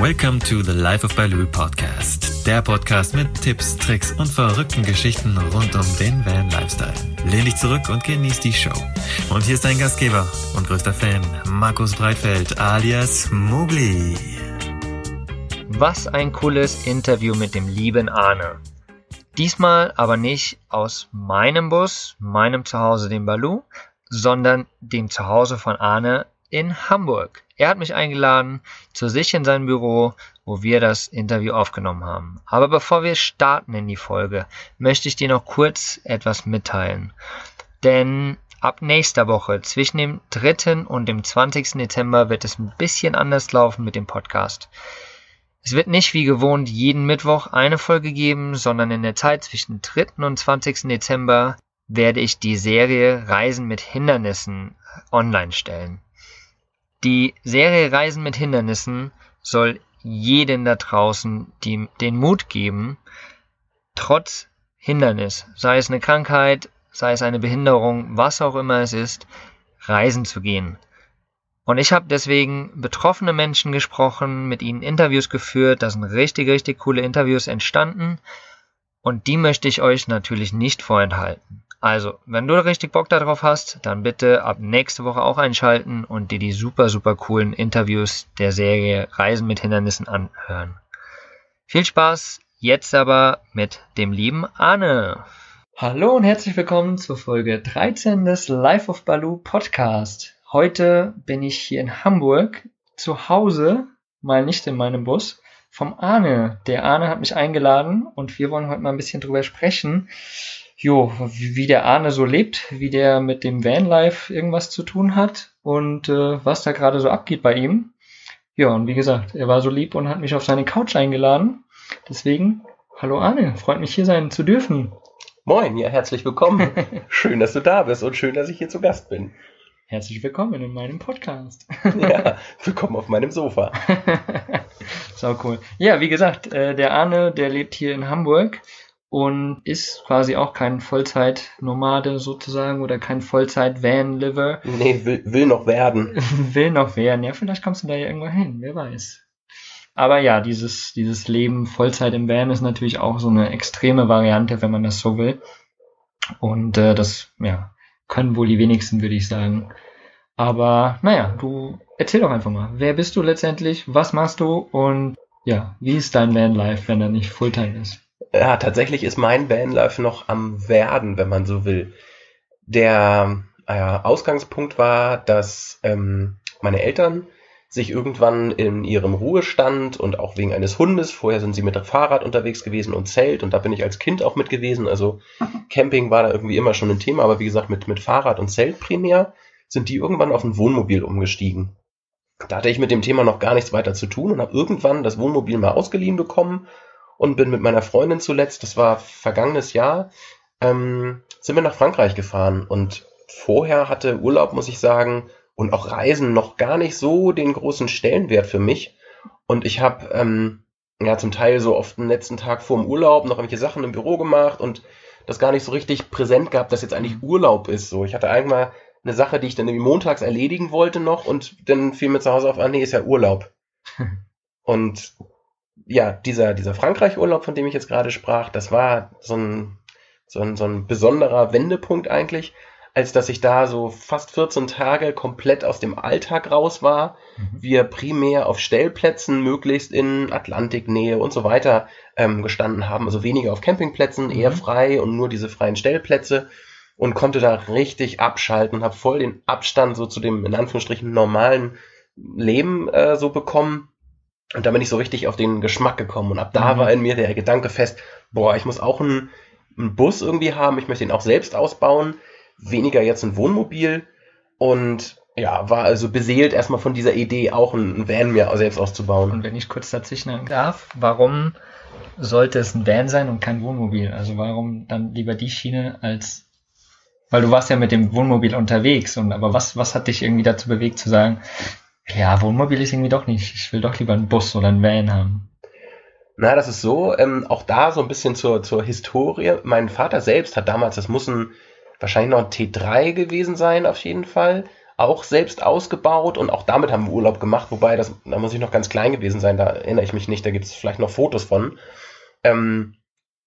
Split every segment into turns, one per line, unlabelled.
Welcome to the Life of Baloo Podcast. Der Podcast mit Tipps, Tricks und verrückten Geschichten rund um den Van Lifestyle. Lehn dich zurück und genieß die Show. Und hier ist dein Gastgeber und größter Fan, Markus Breitfeld alias Mugli.
Was ein cooles Interview mit dem lieben Arne. Diesmal aber nicht aus meinem Bus, meinem Zuhause, dem Baloo, sondern dem Zuhause von Arne in Hamburg. Er hat mich eingeladen zu sich in sein Büro, wo wir das Interview aufgenommen haben. Aber bevor wir starten in die Folge, möchte ich dir noch kurz etwas mitteilen. Denn ab nächster Woche, zwischen dem 3. und dem 20. Dezember, wird es ein bisschen anders laufen mit dem Podcast. Es wird nicht wie gewohnt jeden Mittwoch eine Folge geben, sondern in der Zeit zwischen 3. und 20. Dezember werde ich die Serie Reisen mit Hindernissen online stellen. Die Serie Reisen mit Hindernissen soll jeden da draußen die, den Mut geben, trotz Hindernis, sei es eine Krankheit, sei es eine Behinderung, was auch immer es ist, reisen zu gehen. Und ich habe deswegen betroffene Menschen gesprochen, mit ihnen Interviews geführt, da sind richtig, richtig coole Interviews entstanden und die möchte ich euch natürlich nicht vorenthalten. Also, wenn du richtig Bock darauf hast, dann bitte ab nächste Woche auch einschalten und dir die super, super coolen Interviews der Serie Reisen mit Hindernissen anhören. Viel Spaß jetzt aber mit dem lieben Arne. Hallo und herzlich willkommen zur Folge 13 des Life of Baloo Podcast. Heute bin ich hier in Hamburg zu Hause, mal nicht in meinem Bus, vom Arne. Der Arne hat mich eingeladen und wir wollen heute mal ein bisschen drüber sprechen, jo, wie der Arne so lebt, wie der mit dem Vanlife irgendwas zu tun hat und äh, was da gerade so abgeht bei ihm. Ja, und wie gesagt, er war so lieb und hat mich auf seine Couch eingeladen. Deswegen, hallo Arne, freut mich hier sein zu dürfen.
Moin, ja, herzlich willkommen. schön, dass du da bist und schön, dass ich hier zu Gast bin.
Herzlich willkommen in meinem Podcast.
ja, willkommen auf meinem Sofa.
Sau cool. Ja, wie gesagt, äh, der Arne, der lebt hier in Hamburg und ist quasi auch kein Vollzeit-Nomade sozusagen oder kein Vollzeit-Van-Liver.
Nee, will, will noch werden.
will noch werden. Ja, vielleicht kommst du da ja irgendwann hin, wer weiß. Aber ja, dieses, dieses Leben Vollzeit im Van ist natürlich auch so eine extreme Variante, wenn man das so will. Und äh, das, ja, können wohl die wenigsten, würde ich sagen. Aber naja, du erzähl doch einfach mal. Wer bist du letztendlich? Was machst du? Und ja, wie ist dein Van-Life, wenn er nicht Fulltime ist?
Ja, tatsächlich ist mein Vanlife noch am Werden, wenn man so will. Der äh, Ausgangspunkt war, dass ähm, meine Eltern sich irgendwann in ihrem Ruhestand und auch wegen eines Hundes, vorher sind sie mit dem Fahrrad unterwegs gewesen und Zelt und da bin ich als Kind auch mit gewesen, also Camping war da irgendwie immer schon ein Thema, aber wie gesagt mit, mit Fahrrad und Zelt primär, sind die irgendwann auf ein Wohnmobil umgestiegen. Da hatte ich mit dem Thema noch gar nichts weiter zu tun und habe irgendwann das Wohnmobil mal ausgeliehen bekommen und bin mit meiner Freundin zuletzt, das war vergangenes Jahr, ähm, sind wir nach Frankreich gefahren. Und vorher hatte Urlaub, muss ich sagen, und auch Reisen noch gar nicht so den großen Stellenwert für mich. Und ich habe ähm, ja zum Teil so oft den letzten Tag vor dem Urlaub noch irgendwelche Sachen im Büro gemacht und das gar nicht so richtig präsent gehabt, dass jetzt eigentlich Urlaub ist. So, ich hatte einmal eine Sache, die ich dann irgendwie montags erledigen wollte noch und dann fiel mir zu Hause auf, ah nee, ist ja Urlaub. und ja, dieser, dieser Frankreich-Urlaub, von dem ich jetzt gerade sprach, das war so ein, so ein, so ein besonderer Wendepunkt eigentlich, als dass ich da so fast 14 Tage komplett aus dem Alltag raus war. Mhm. Wir primär auf Stellplätzen, möglichst in Atlantiknähe und so weiter ähm, gestanden haben. Also weniger auf Campingplätzen, mhm. eher frei und nur diese freien Stellplätze und konnte da richtig abschalten und habe voll den Abstand so zu dem in Anführungsstrichen normalen Leben äh, so bekommen und da bin ich so richtig auf den Geschmack gekommen. Und ab da mhm. war in mir der Gedanke fest, boah, ich muss auch einen, einen Bus irgendwie haben, ich möchte ihn auch selbst ausbauen, weniger jetzt ein Wohnmobil. Und ja, war also beseelt erstmal von dieser Idee, auch ein Van mir selbst auszubauen.
Und wenn ich kurz dazwischen darf, warum sollte es ein Van sein und kein Wohnmobil? Also warum dann lieber die Schiene als weil du warst ja mit dem Wohnmobil unterwegs und aber was was hat dich irgendwie dazu bewegt zu sagen, ja, Wohnmobil ist irgendwie doch nicht. Ich will doch lieber einen Bus oder einen Van haben.
Na, das ist so. Ähm, auch da so ein bisschen zur, zur Historie. Mein Vater selbst hat damals, das muss ein, wahrscheinlich noch ein T3 gewesen sein, auf jeden Fall. auch selbst ausgebaut und auch damit haben wir Urlaub gemacht, wobei das, da muss ich noch ganz klein gewesen sein, da erinnere ich mich nicht, da gibt es vielleicht noch Fotos von. Ähm,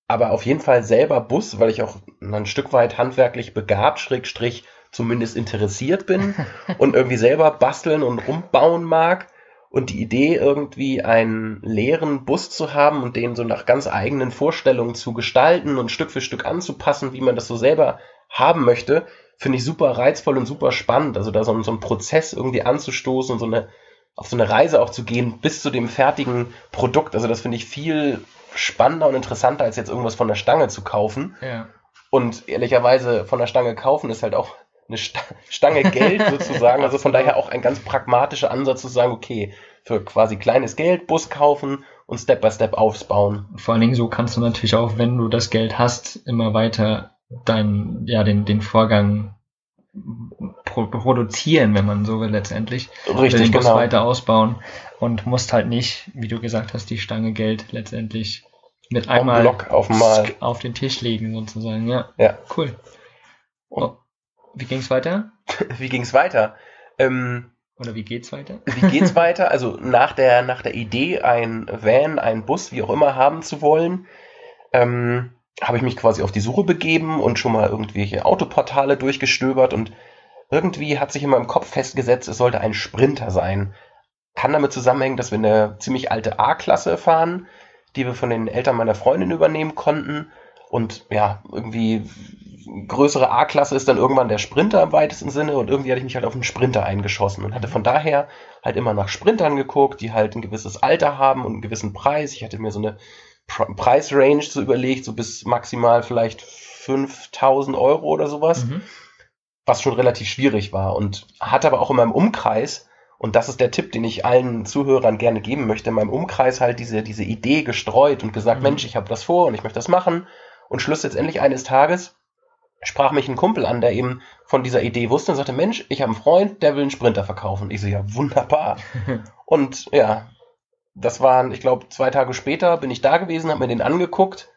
aber auf jeden Fall selber Bus, weil ich auch ein Stück weit handwerklich begabt, Schrägstrich zumindest interessiert bin und irgendwie selber basteln und rumbauen mag. Und die Idee, irgendwie einen leeren Bus zu haben und den so nach ganz eigenen Vorstellungen zu gestalten und Stück für Stück anzupassen, wie man das so selber haben möchte, finde ich super reizvoll und super spannend. Also da so, so einen Prozess irgendwie anzustoßen und so eine, auf so eine Reise auch zu gehen bis zu dem fertigen Produkt. Also das finde ich viel spannender und interessanter, als jetzt irgendwas von der Stange zu kaufen.
Ja.
Und ehrlicherweise von der Stange kaufen ist halt auch eine Stange Geld sozusagen. Also von daher auch ein ganz pragmatischer Ansatz zu sagen, okay, für quasi kleines Geld Bus kaufen und Step by Step aufbauen.
Vor allen Dingen so kannst du natürlich auch, wenn du das Geld hast, immer weiter dein, ja, den, den Vorgang pro produzieren, wenn man so will, letztendlich.
Richtig,
den Bus
genau.
weiter ausbauen und musst halt nicht, wie du gesagt hast, die Stange Geld letztendlich mit einmal
auf
auf den Tisch legen, sozusagen. Ja,
Ja.
cool. Oh, wie ging's weiter?
Wie ging's weiter? Ähm,
Oder wie geht's weiter?
wie geht's weiter? Also nach der, nach der Idee, ein Van, ein Bus, wie auch immer haben zu wollen, ähm, habe ich mich quasi auf die Suche begeben und schon mal irgendwelche Autoportale durchgestöbert und irgendwie hat sich in meinem Kopf festgesetzt, es sollte ein Sprinter sein. Kann damit zusammenhängen, dass wir eine ziemlich alte A-Klasse fahren, die wir von den Eltern meiner Freundin übernehmen konnten. Und ja, irgendwie größere A-Klasse ist dann irgendwann der Sprinter im weitesten Sinne und irgendwie hatte ich mich halt auf einen Sprinter eingeschossen und hatte von daher halt immer nach Sprintern geguckt, die halt ein gewisses Alter haben und einen gewissen Preis. Ich hatte mir so eine Pre- Preisrange so überlegt, so bis maximal vielleicht 5000 Euro oder sowas
Mhm.
was schon relativ schwierig war und hatte aber auch in meinem Umkreis, und das ist der Tipp, den ich allen Zuhörern gerne geben möchte, in meinem Umkreis halt diese, diese Idee gestreut und gesagt,
Mhm.
Mensch, ich habe das vor und ich möchte das machen. Und Schluss letztendlich eines Tages sprach mich ein Kumpel an, der eben von dieser Idee wusste und sagte, Mensch, ich habe einen Freund, der will einen Sprinter verkaufen. Ich so, ja, wunderbar. und ja, das waren, ich glaube, zwei Tage später bin ich da gewesen, habe mir den angeguckt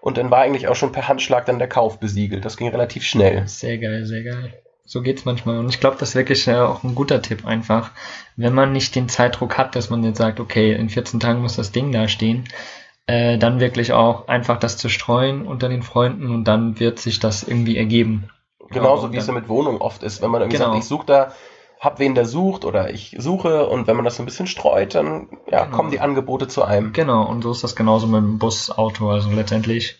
und dann war eigentlich auch schon per Handschlag dann der Kauf besiegelt. Das ging relativ schnell.
Sehr geil, sehr geil. So geht's manchmal. Und ich glaube, das ist wirklich äh, auch ein guter Tipp einfach. Wenn man nicht den Zeitdruck hat, dass man jetzt sagt, okay, in 14 Tagen muss das Ding da stehen, äh, dann wirklich auch einfach das zu streuen unter den Freunden und dann wird sich das irgendwie ergeben.
Genauso
Ja,
wie es ja mit Wohnungen oft ist, wenn man irgendwie
Genau.
sagt, ich suche da, hab wen der sucht oder ich suche und wenn man das so ein bisschen streut, dann ja,
Genau.
kommen die Angebote zu einem.
Genau, und so ist das genauso mit dem Bus, Auto. Also letztendlich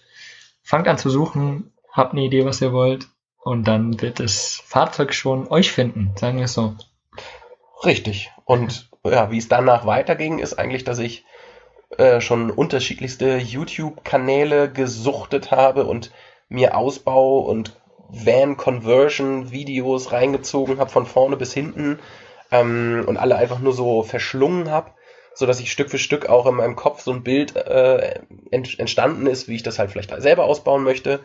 fangt an zu suchen, habt eine Idee, was ihr wollt, und dann wird das Fahrzeug schon euch finden, sagen wir es so.
Richtig. Und ja, wie es danach weiterging, ist eigentlich, dass ich äh, schon unterschiedlichste YouTube-Kanäle gesuchtet habe und mir Ausbau und Van-Conversion-Videos reingezogen habe, von vorne bis hinten ähm, und alle einfach nur so verschlungen habe, so dass ich Stück für Stück auch in meinem Kopf so ein Bild äh, ent entstanden ist, wie ich das halt vielleicht selber ausbauen möchte.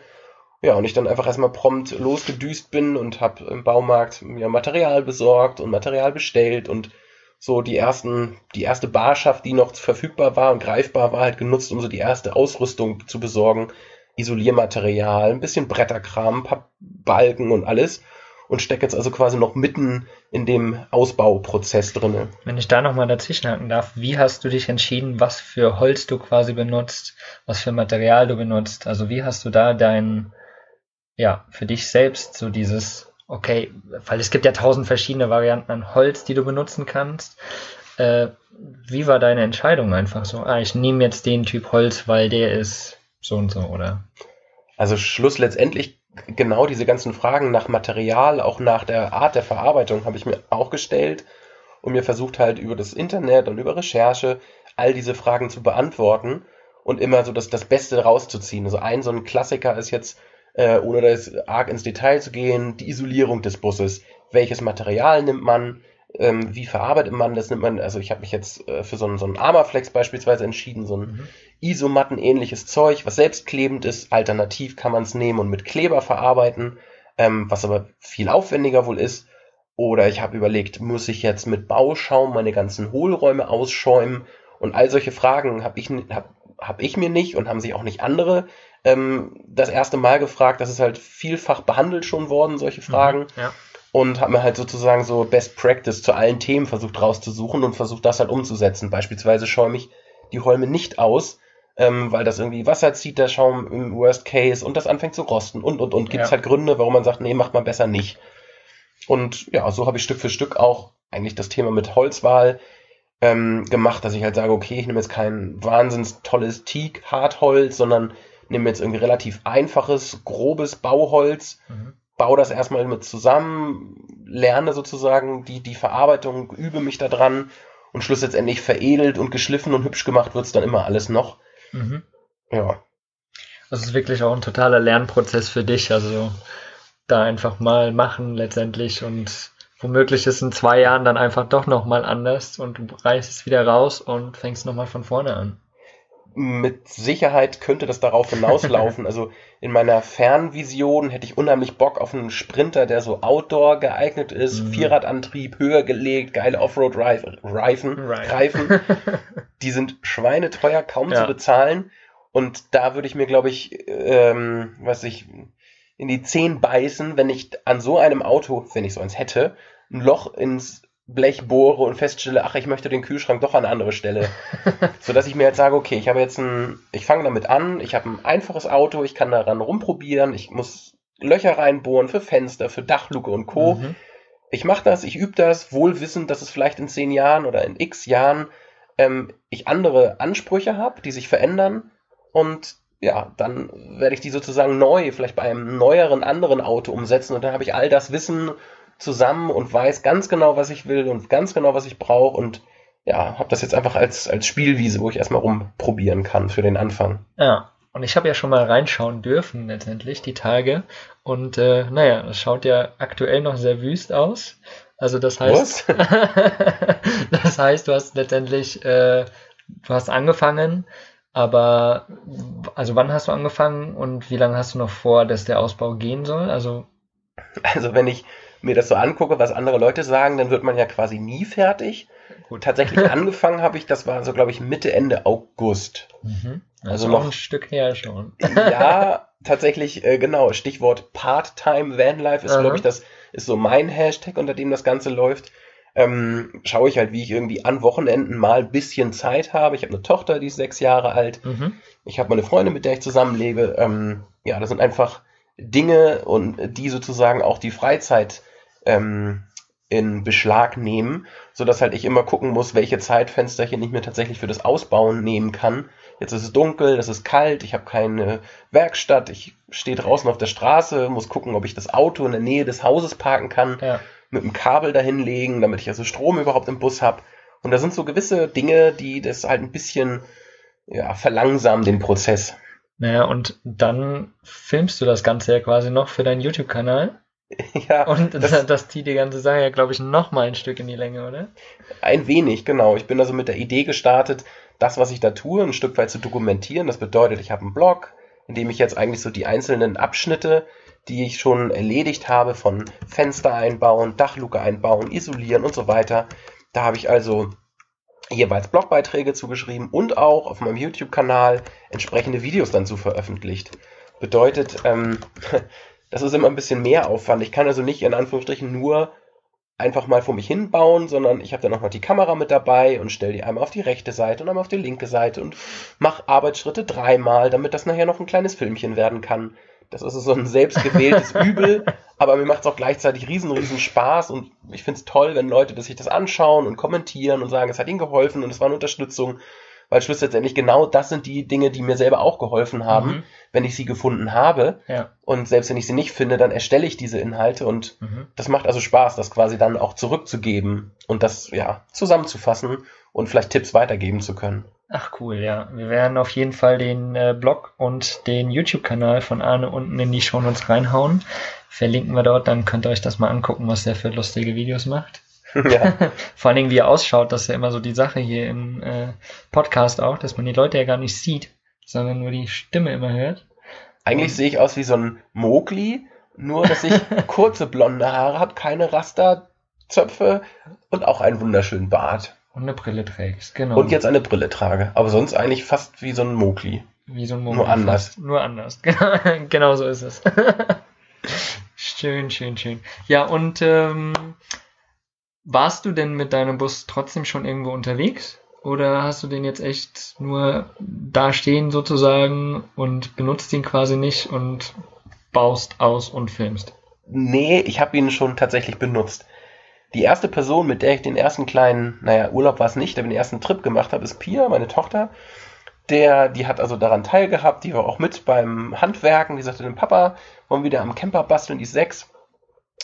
Ja, und ich dann einfach erstmal prompt losgedüst bin und habe im Baumarkt mir Material besorgt und Material bestellt und so die ersten, die erste Barschaft, die noch verfügbar war und greifbar war, halt genutzt, um so die erste Ausrüstung zu besorgen. Isoliermaterial, ein bisschen Bretterkram, ein paar Balken und alles. Und stecke jetzt also quasi noch mitten in dem Ausbauprozess drinne.
Wenn ich da nochmal dazwischenhaken darf, wie hast du dich entschieden, was für Holz du quasi benutzt, was für Material du benutzt? Also wie hast du da dein, ja, für dich selbst so dieses, okay, weil es gibt ja tausend verschiedene Varianten an Holz, die du benutzen kannst. Äh, wie war deine Entscheidung einfach so? Ah, ich nehme jetzt den Typ Holz, weil der ist so und so, oder?
Also Schluss letztendlich genau diese ganzen Fragen nach Material, auch nach der Art der Verarbeitung habe ich mir auch gestellt und mir versucht halt über das Internet und über Recherche all diese Fragen zu beantworten und immer so das, das Beste rauszuziehen. Also ein so ein Klassiker ist jetzt, äh, ohne da jetzt arg ins Detail zu gehen, die Isolierung des Busses. Welches Material nimmt man? Ähm, wie verarbeitet man das? Nimmt man, also ich habe mich jetzt äh, für so einen, so einen Armaflex beispielsweise entschieden, so ein
Mhm.
Isomatten-ähnliches Zeug, was selbstklebend ist. Alternativ kann man es nehmen und mit Kleber verarbeiten, ähm, was aber viel aufwendiger wohl ist. Oder ich habe überlegt, muss ich jetzt mit Bauschaum meine ganzen Hohlräume ausschäumen? Und all solche Fragen habe ich, hab, hab ich mir nicht und haben sich auch nicht andere ähm, das erste Mal gefragt. Das ist halt vielfach behandelt schon worden, solche Fragen.
Mhm, ja.
und habe mir halt sozusagen so Best Practice zu allen Themen versucht rauszusuchen und versucht das halt umzusetzen. Beispielsweise schäume ich die Holme nicht aus, ähm, weil das irgendwie Wasser zieht, der Schaum im Worst Case und das anfängt zu rosten und und und. Gibt es
Ja.
halt Gründe, warum man sagt, nee, macht man besser nicht. Und ja, so habe ich Stück für Stück auch eigentlich das Thema mit Holzwahl ähm, gemacht, dass ich halt sage, okay, ich nehme jetzt kein wahnsinns tolles Teak Hartholz, sondern nehme jetzt irgendwie relativ einfaches, grobes Bauholz,
Mhm.
baue das erstmal mit zusammen, lerne sozusagen die, die Verarbeitung, übe mich da dran und schlussendlich veredelt und geschliffen und hübsch gemacht wird's dann immer alles noch.
Mhm.
Ja.
Das ist wirklich auch ein totaler Lernprozess für dich. Also da einfach mal machen letztendlich und womöglich ist in zwei Jahren dann einfach doch nochmal anders und du reißt es wieder raus und fängst nochmal von vorne an.
Mit Sicherheit könnte das darauf hinauslaufen. also in meiner Fernvision hätte ich unheimlich Bock auf einen Sprinter, der so outdoor geeignet ist,
Mhm.
Vierradantrieb, höher gelegt, geile Offroad-Reifen, Reifen,
Right.
Reifen. Die sind schweineteuer, kaum
Ja.
zu bezahlen. Und da würde ich mir, glaube ich, ähm, was ich, in die Zehen beißen, wenn ich an so einem Auto, wenn ich so eins hätte, ein Loch ins Blech bohre und feststelle, ach, ich möchte den Kühlschrank doch an eine andere Stelle. so dass ich mir jetzt sage, okay, ich habe jetzt ein, ich fange damit an, ich habe ein einfaches Auto, ich kann daran rumprobieren, ich muss Löcher reinbohren für Fenster, für Dachluke und Co.
Mhm.
Ich mache das, ich übe das, wohl wissend, dass es vielleicht in zehn Jahren oder in x Jahren ähm, ich andere Ansprüche habe, die sich verändern. Und ja, dann werde ich die sozusagen neu, vielleicht bei einem neueren, anderen Auto umsetzen. Und dann habe ich all das Wissen zusammen und weiß ganz genau, was ich will und ganz genau, was ich brauche. Und ja, habe das jetzt einfach als, als Spielwiese, wo ich erstmal rumprobieren kann für den Anfang.
Ja, und ich habe ja schon mal reinschauen dürfen letztendlich die Tage und äh, naja, es schaut ja aktuell noch sehr wüst aus. Also das heißt, das heißt, du hast letztendlich, äh, du hast angefangen, aber also wann hast du angefangen und wie lange hast du noch vor, dass der Ausbau gehen soll? Also
Also wenn ich mir das so angucke, was andere Leute sagen, dann wird man ja quasi nie fertig.
gut.
Tatsächlich angefangen habe ich, das war so, glaube ich, Mitte, Ende August.
Mhm.
Also
Also
noch-
ein Stück her schon.
Ja, tatsächlich, äh, genau. Stichwort Part-Time Vanlife ist, glaube ich, das ist so mein Hashtag, unter dem das Ganze läuft. Ähm, schaue ich halt, wie ich irgendwie an Wochenenden mal ein bisschen Zeit habe. Ich habe eine Tochter, die ist sechs Jahre alt.
Mhm.
Ich habe meine Freundin, mit der ich zusammenlebe. Ähm, ja, das sind einfach Dinge und die sozusagen auch die Freizeit ähm, in Beschlag nehmen, so dass halt ich immer gucken muss, welche Zeitfensterchen ich mir tatsächlich für das Ausbauen nehmen kann. Jetzt ist es dunkel, es ist kalt, ich habe keine Werkstatt, ich stehe draußen auf der Straße, muss gucken, ob ich das Auto in der Nähe des Hauses parken kann,
Ja.
mit einem Kabel dahin legen, damit ich also Strom überhaupt im Bus habe. Und da sind so gewisse Dinge, die das halt ein bisschen ja, verlangsamen, den Prozess.
Naja, und dann filmst du das Ganze ja quasi noch für deinen YouTube-Kanal.
ja,
Und das,
das,
zieht die ganze Sache ja, glaube ich, noch mal ein Stück in die Länge, oder?
ein wenig, genau. Ich bin also mit der Idee gestartet, das, was ich da tue, ein Stück weit zu dokumentieren. Das bedeutet, ich habe einen Blog, in dem ich jetzt eigentlich so die einzelnen Abschnitte, die ich schon erledigt habe, von Fenster einbauen, Dachluke einbauen, isolieren und so weiter. Da habe ich also jeweils Blogbeiträge zugeschrieben und auch auf meinem YouTube-Kanal entsprechende Videos dann zu veröffentlicht. Bedeutet, ähm, das ist immer ein bisschen mehr Aufwand. Ich kann also nicht in Anführungsstrichen nur einfach mal vor mich hinbauen, sondern ich habe dann nochmal die Kamera mit dabei und stelle die einmal auf die rechte Seite und einmal auf die linke Seite und mache Arbeitsschritte dreimal, damit das nachher noch ein kleines Filmchen werden kann. Das ist so ein selbstgewähltes Übel, aber mir macht es auch gleichzeitig riesen, riesen Spaß und ich finde es toll, wenn Leute sich das anschauen und kommentieren und sagen, es hat ihnen geholfen und es war eine Unterstützung, weil schlussendlich genau das sind die Dinge, die mir selber auch geholfen haben,
Mhm.
wenn ich sie gefunden habe.
Ja.
Und selbst wenn ich sie nicht finde, dann erstelle ich diese Inhalte und
Mhm.
das macht also Spaß, das quasi dann auch zurückzugeben und das ja zusammenzufassen und vielleicht Tipps weitergeben zu können.
Ach cool, ja. Wir werden auf jeden Fall den äh, Blog und den YouTube-Kanal von Arne unten in die Shownotes reinhauen. Verlinken wir dort, dann könnt ihr euch das mal angucken, was der für lustige Videos macht.
Ja,
Vor allen Dingen, wie er ausschaut, das ist ja immer so die Sache hier im äh, Podcast auch, dass man die Leute ja gar nicht sieht, sondern nur die Stimme immer hört.
eigentlich sehe ich aus wie so ein Mowgli, nur dass ich kurze blonde Haare habe, keine Rasterzöpfe und auch einen wunderschönen Bart.
Und eine Brille trägst, genau.
Und jetzt eine Brille trage, aber sonst eigentlich fast wie so ein Mowgli.
Wie so ein
Nur anders.
Nur anders. genau so ist es. schön, schön, schön. Ja, und ähm, warst du denn mit deinem Bus trotzdem schon irgendwo unterwegs? Oder hast du den jetzt echt nur da stehen sozusagen und benutzt ihn quasi nicht und baust aus und filmst?
Nee, ich habe ihn schon tatsächlich benutzt. Die erste Person, mit der ich den ersten kleinen, naja, Urlaub war es nicht, aber den ersten Trip gemacht habe, ist Pia, meine Tochter. Der, die hat also daran teilgehabt, die war auch mit beim Handwerken, die sagte, dem Papa, wollen wir wieder am Camper basteln, die ist sechs.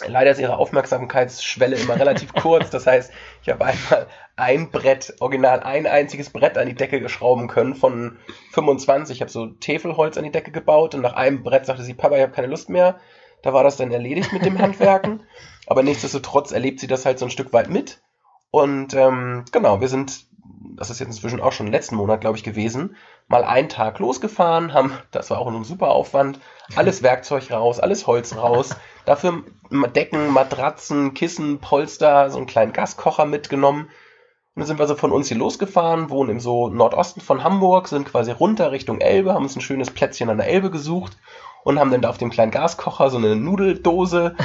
Leider ist ihre Aufmerksamkeitsschwelle immer relativ kurz. Das heißt, ich habe einmal ein Brett, original ein einziges Brett an die Decke geschrauben können von 25. Ich habe so Täfelholz an die Decke gebaut und nach einem Brett sagte sie, Papa, ich habe keine Lust mehr. Da war das dann erledigt mit dem Handwerken. Aber nichtsdestotrotz erlebt sie das halt so ein Stück weit mit. Und ähm, genau, wir sind, das ist jetzt inzwischen auch schon letzten Monat, glaube ich, gewesen, mal einen Tag losgefahren, haben, das war auch ein super Aufwand, alles Werkzeug raus, alles Holz raus, dafür Decken, Matratzen, Kissen, Polster, so einen kleinen Gaskocher mitgenommen. Und dann sind wir so von uns hier losgefahren, wohnen im so Nordosten von Hamburg, sind quasi runter Richtung Elbe, haben uns ein schönes Plätzchen an der Elbe gesucht und haben dann da auf dem kleinen Gaskocher so eine Nudeldose,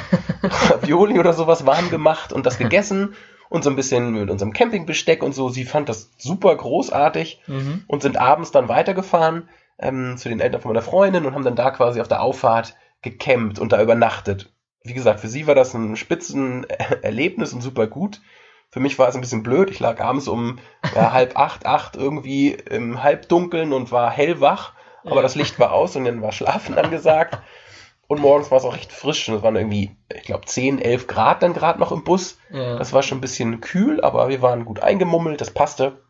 Ravioli oder sowas warm gemacht und das gegessen und so ein bisschen mit unserem Campingbesteck und so. Sie fand das super großartig
Mhm.
und sind abends dann weitergefahren ähm, zu den Eltern von meiner Freundin und haben dann da quasi auf der Auffahrt gecampt und da übernachtet. Wie gesagt, für sie war das ein spitzen Erlebnis und super gut. Für mich war es ein bisschen blöd. Ich lag abends um ja, halb acht, acht irgendwie im Halbdunkeln und war hellwach. Aber
Ja.
das Licht war aus und dann war Schlafen angesagt. Und morgens war es auch recht frisch. Und es waren irgendwie, ich glaube, 10, 11 Grad dann gerade noch im Bus.
Ja.
Das war schon ein bisschen kühl, aber wir waren gut eingemummelt, das passte.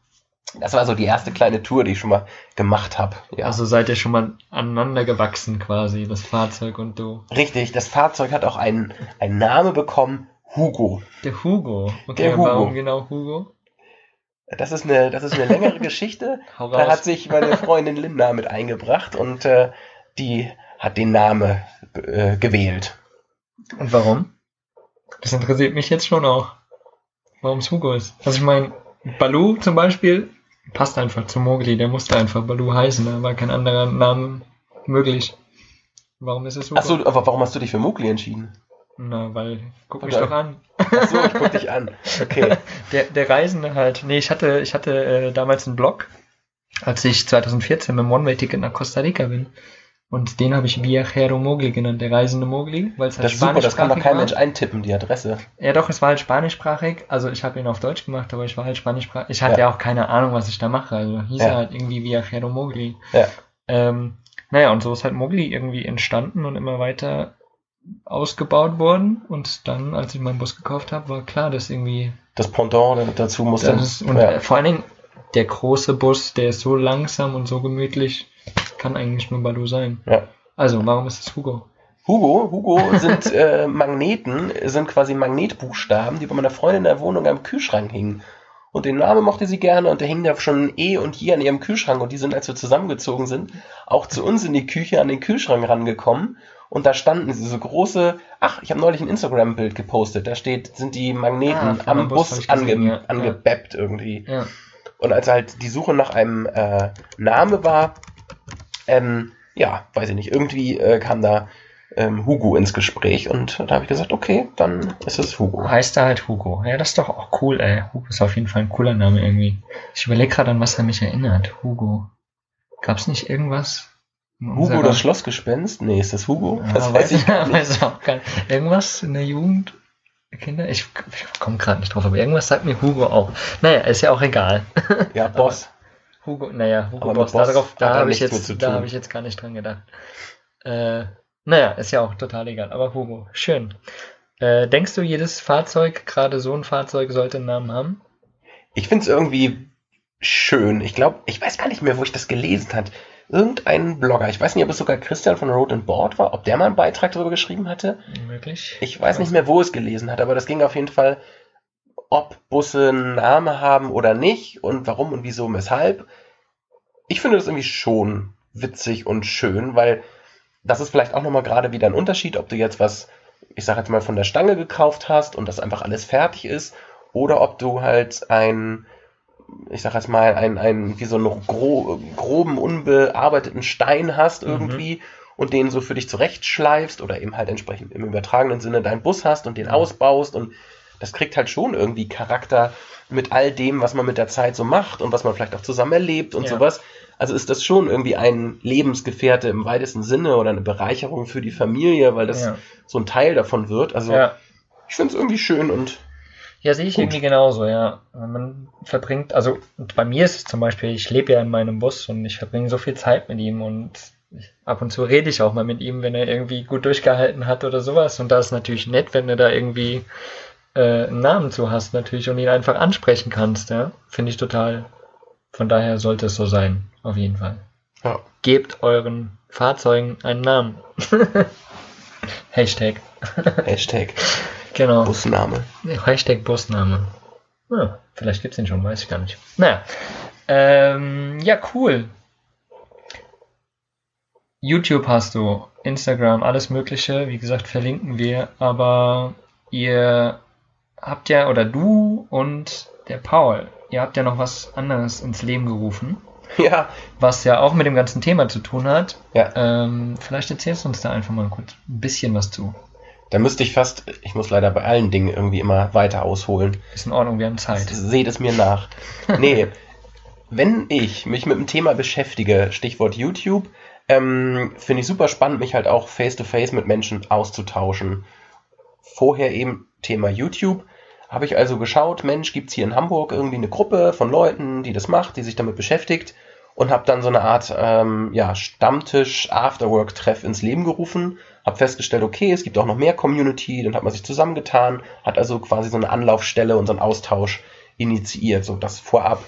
Das war so die erste kleine Tour, die ich schon mal gemacht habe. Ja.
Also seid ihr schon mal aneinander gewachsen quasi, das Fahrzeug und du.
Richtig, das Fahrzeug hat auch einen, einen Namen bekommen, Hugo.
Der Hugo. Okay,
Der Hugo.
warum genau Hugo?
Das ist eine, das ist eine längere Geschichte. Da hat sich meine Freundin Linda mit eingebracht und äh, die hat den Namen äh, gewählt.
Und warum? Das interessiert mich jetzt schon auch. Warum es Hugo ist. Also ich meine, Balu zum Beispiel passt einfach zu Mowgli, der musste einfach Balu heißen, da war kein anderer Name möglich. Warum ist es Hugo?
Achso, aber warum hast du dich für Mowgli entschieden?
Na, weil, guck mich doch an.
Achso, ich guck dich an. Okay.
Der, der Reisende halt. Nee, ich hatte, ich hatte äh, damals einen Blog, als ich 2014 mit dem One-Way-Ticket nach Costa Rica bin. Und den habe ich Viajero Mogli genannt, der reisende Mogli, weil es halt
Das ist super, das kann doch kein Mensch eintippen, die Adresse.
Ja doch, es war halt spanischsprachig. Also ich habe ihn auf Deutsch gemacht, aber ich war halt spanischsprachig. Ich hatte
Ja.
ja, auch keine Ahnung, was ich da mache. Also hieß
Ja.
er halt irgendwie Viajero Mogli.
Ja.
Ähm, naja, und so ist halt Mogli irgendwie entstanden und immer weiter ausgebaut worden. Und dann, als ich meinen Bus gekauft habe, war klar, dass irgendwie
Das Pendant dazu muss dann.
und
ja.
vor allen Dingen der große Bus, der ist so langsam und so gemütlich, kann eigentlich nur Balu sein.
Ja.
Also, warum ist es Hugo?
Hugo, Hugo sind äh, Magneten, sind quasi Magnetbuchstaben, die bei meiner Freundin in der Wohnung am Kühlschrank hingen. Und den Namen mochte sie gerne und der hing da schon eh und je an ihrem Kühlschrank. Und die sind, als wir zusammengezogen sind, auch zu uns in die Küche an den Kühlschrank rangekommen. Und da standen sie so große, ach, ich habe neulich ein Instagram-Bild gepostet, da steht, sind die Magneten
Ah,
am
Bus
Bus
gesehen,
ange,
ja.
angebappt irgendwie.
Ja.
Und als halt die Suche nach einem äh, Name war, ähm, ja, weiß ich nicht, irgendwie äh, kam da ähm, Hugo ins Gespräch und da habe ich gesagt, okay, dann ist es Hugo.
Heißt er halt Hugo. Ja, das ist doch auch cool, ey. Hugo ist auf jeden Fall ein cooler Name irgendwie. Ich überlege gerade, an was er mich erinnert. Hugo. Gab's nicht irgendwas?
Hugo das Schlossgespenst? Nee, ist das Hugo?
Ja,
das weiß ich gar nicht.
weiß auch gar nicht. Irgendwas in der Jugend? Kinder? Ich, ich komme gerade nicht drauf, aber irgendwas sagt mir Hugo auch. Naja, ist ja auch egal.
Ja, Boss.
Hugo, naja, Hugo Boss,
Boss
darauf, da habe ich jetzt, da habe ich jetzt gar nicht dran gedacht. Äh, naja, ist ja auch total egal. Aber Hugo, schön. Äh, denkst du, jedes Fahrzeug, gerade so ein Fahrzeug, sollte einen Namen haben?
Ich finde es irgendwie schön. Ich glaube, ich weiß gar nicht mehr, wo ich das gelesen hat. Irgendein Blogger, ich weiß nicht, ob es sogar Christian von Road and Board war, ob der mal einen Beitrag darüber geschrieben hatte.
Möglich?
Ich weiß nicht mehr, wo es gelesen hat, aber das ging auf jeden Fall, ob Busse einen Namen haben oder nicht und warum und wieso und weshalb. Ich finde das irgendwie schon witzig und schön, weil das ist vielleicht auch nochmal gerade wieder ein Unterschied, ob du jetzt was, ich sag jetzt mal, von der Stange gekauft hast und das einfach alles fertig ist oder ob du halt ein, ich sag jetzt mal, ein, ein wie so einen gro groben, unbearbeiteten Stein hast
Mhm.
irgendwie und den so für dich zurechtschleifst oder eben halt entsprechend im übertragenen Sinne deinen Bus hast und den ausbaust und das kriegt halt schon irgendwie Charakter mit all dem, was man mit der Zeit so macht und was man vielleicht auch zusammen erlebt und
Ja.
sowas. Also ist das schon irgendwie ein Lebensgefährte im weitesten Sinne oder eine Bereicherung für die Familie, weil das
Ja.
so ein Teil davon wird. Also
Ja.
ich finde es irgendwie schön und
Ja, sehe ich
Gut.
irgendwie genauso, ja. Man verbringt, also bei mir ist es zum Beispiel, ich lebe ja in meinem Bus und ich verbringe so viel Zeit mit ihm und ich, ab und zu rede ich auch mal mit ihm, wenn er irgendwie gut durchgehalten hat oder sowas. Und da ist natürlich nett, wenn du da irgendwie äh, einen Namen zu hast natürlich und ihn einfach ansprechen kannst, ja. Finde ich total. Von daher sollte es so sein, auf jeden Fall.
ja.
Gebt euren Fahrzeugen einen Namen. Hashtag.
Hashtag
Genau.
Busname.
Hashtag Busname. Ja, vielleicht gibt's den schon, weiß ich gar nicht. Naja. Ähm, ja, cool. YouTube hast du, Instagram, alles Mögliche. Wie gesagt, verlinken wir. Aber ihr habt ja, oder du und der Paul, ihr habt ja noch was anderes ins Leben gerufen,
Ja,
was ja auch mit dem ganzen Thema zu tun hat.
ja.
Ähm, vielleicht erzählst du uns da einfach mal kurz ein bisschen was zu.
Da müsste ich fast, ich muss leider bei allen Dingen irgendwie immer weiter ausholen.
Ist in Ordnung, wir haben Zeit.
Seht es mir nach. Nee, wenn ich mich mit dem Thema beschäftige, Stichwort YouTube, ähm, finde ich super spannend, mich halt auch face-to-face mit Menschen auszutauschen. Vorher eben Thema YouTube. Habe ich also geschaut, Mensch, gibt's hier in Hamburg irgendwie eine Gruppe von Leuten, die das macht, die sich damit beschäftigt und habe dann so eine Art ähm, ja, Stammtisch Afterwork-Treff ins Leben gerufen. Habe festgestellt, okay, es gibt auch noch mehr Community, dann hat man sich zusammengetan, hat also quasi so eine Anlaufstelle und so einen Austausch initiiert, so das vorab.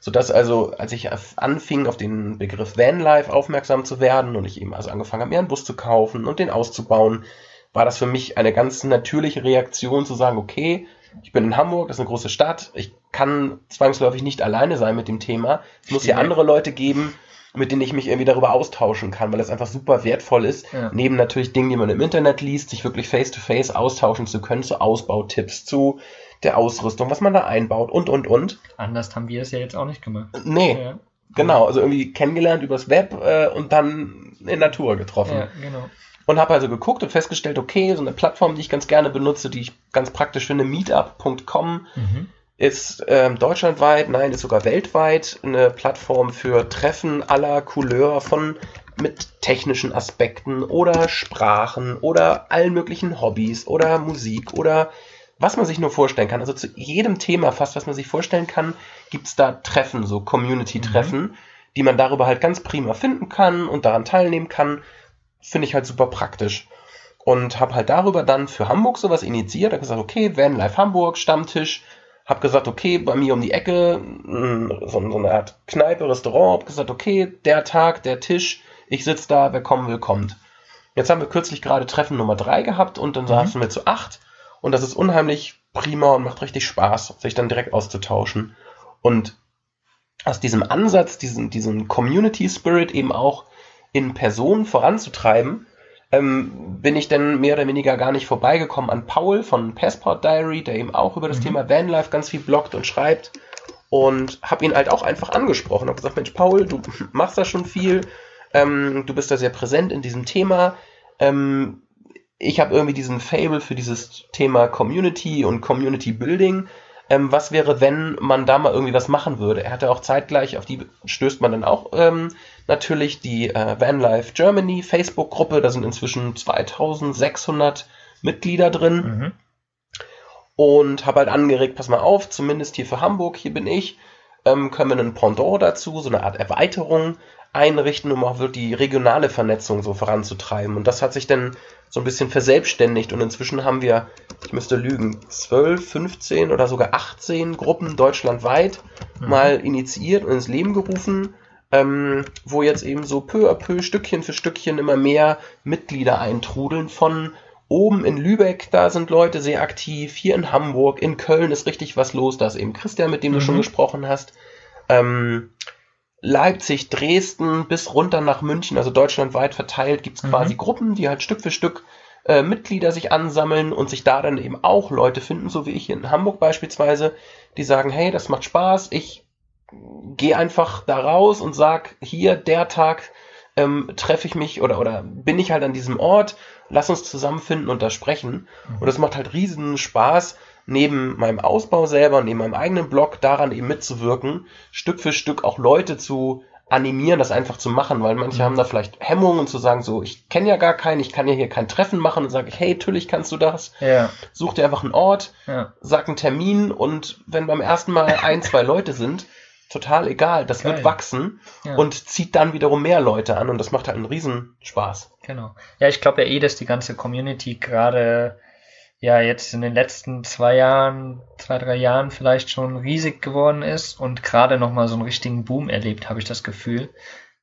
Sodass also, als ich anfing, auf den Begriff Vanlife aufmerksam zu werden und ich eben also angefangen habe, mir einen Bus zu kaufen und den auszubauen, war das für mich eine ganz natürliche Reaktion zu sagen, okay, ich bin in Hamburg, das ist eine große Stadt, ich kann zwangsläufig nicht alleine sein mit dem Thema. Es muss hier
Ja.
andere Leute geben, mit denen ich mich irgendwie darüber austauschen kann, weil das einfach super wertvoll ist.
Ja.
Neben natürlich Dingen, die man im Internet liest, sich wirklich face-to-face austauschen zu können, zu Ausbautipps, zu der Ausrüstung, was man da einbaut und, und, und.
Anders haben wir es ja jetzt auch nicht gemacht.
Nee,
Ja,
genau, also irgendwie kennengelernt übers Web äh, und dann in Natur getroffen.
ja genau.
Und habe also geguckt und festgestellt, okay, so eine Plattform, die ich ganz gerne benutze, die ich ganz praktisch finde, meetup.com,
Mhm.
ist ähm, deutschlandweit, nein, ist sogar weltweit eine Plattform für Treffen aller Couleur von mit technischen Aspekten oder Sprachen oder allen möglichen Hobbys oder Musik oder was man sich nur vorstellen kann. Also zu jedem Thema fast, was man sich vorstellen kann, gibt's da Treffen, so Community-Treffen, die man darüber halt ganz prima finden kann und daran teilnehmen kann. Finde ich halt super praktisch. Und habe halt darüber dann für Hamburg sowas initiiert. Habe gesagt, okay, Vanlife Hamburg, Stammtisch. Hab gesagt, okay, bei mir um die Ecke, mh, so, so eine Art Kneipe, Restaurant. Hab gesagt, okay, der Tag, der Tisch, ich sitz da, wer kommen will, kommt. Jetzt haben wir kürzlich gerade Treffen Nummer drei gehabt und dann saßen wir zu acht. Und das ist unheimlich prima und macht richtig Spaß, sich dann direkt auszutauschen. Und aus diesem Ansatz, diesen, diesen Community Spirit eben auch in Person voranzutreiben, ähm, bin ich dann mehr oder weniger gar nicht vorbeigekommen an Paul von Passport Diary, der eben auch über das
Mhm.
Thema Vanlife ganz viel bloggt und schreibt. Und habe ihn halt auch einfach angesprochen. Habe gesagt, Mensch, Paul, du machst da schon viel. Ähm, du bist da sehr präsent in diesem Thema. Ähm, ich habe irgendwie diesen Fable für dieses Thema Community und Community Building. Ähm, was wäre, wenn man da mal irgendwie was machen würde? Er hatte auch zeitgleich, auf die stößt man dann auch ähm, natürlich die äh, Vanlife Germany Facebook-Gruppe. Da sind inzwischen 2600 Mitglieder drin
Mhm.
und habe halt angeregt, pass mal auf, zumindest hier für Hamburg, hier bin ich, ähm, können wir einen Pendant dazu, so eine Art Erweiterung einrichten, um auch wirklich die regionale Vernetzung so voranzutreiben. Und das hat sich dann so ein bisschen verselbstständigt und inzwischen haben wir, ich müsste lügen, 12, 15 oder sogar 18 Gruppen deutschlandweit
Mhm.
mal initiiert und ins Leben gerufen, ähm, wo jetzt eben so peu à peu, Stückchen für Stückchen immer mehr Mitglieder eintrudeln von oben in Lübeck, da sind Leute sehr aktiv, hier in Hamburg, in Köln ist richtig was los, da ist eben Christian, mit dem du
Mhm.
schon gesprochen hast. Ähm, Leipzig, Dresden bis runter nach München, also deutschlandweit verteilt, gibt's
Mhm.
quasi Gruppen, die halt Stück für Stück äh, Mitglieder sich ansammeln und sich da dann eben auch Leute finden, so wie ich hier in Hamburg beispielsweise, die sagen, hey, das macht Spaß, ich gehe einfach da raus und sag, hier, der Tag, ähm, treffe ich mich oder, oder bin ich halt an diesem Ort, lass uns zusammenfinden und da sprechen.
Mhm.
Und es macht halt riesen Spaß, neben meinem Ausbau selber, neben meinem eigenen Blog daran eben mitzuwirken, Stück für Stück auch Leute zu animieren, das einfach zu machen, weil manche
Mhm.
haben da vielleicht Hemmungen zu sagen, so, ich kenne ja gar keinen, ich kann ja hier kein Treffen machen und sage ich, hey, natürlich kannst du das,
Ja,
such dir einfach einen Ort,
ja.
sag einen Termin und wenn beim ersten Mal ein, zwei Leute sind, total egal, das
Geil.
wird wachsen
ja.
und zieht dann wiederum mehr Leute an und das macht halt einen riesen Spaß.
Genau. Ja, ich glaube ja eh, dass die ganze Community gerade ja jetzt in den letzten zwei Jahren, zwei, drei Jahren vielleicht schon riesig geworden ist und gerade nochmal so einen richtigen Boom erlebt, habe ich das Gefühl.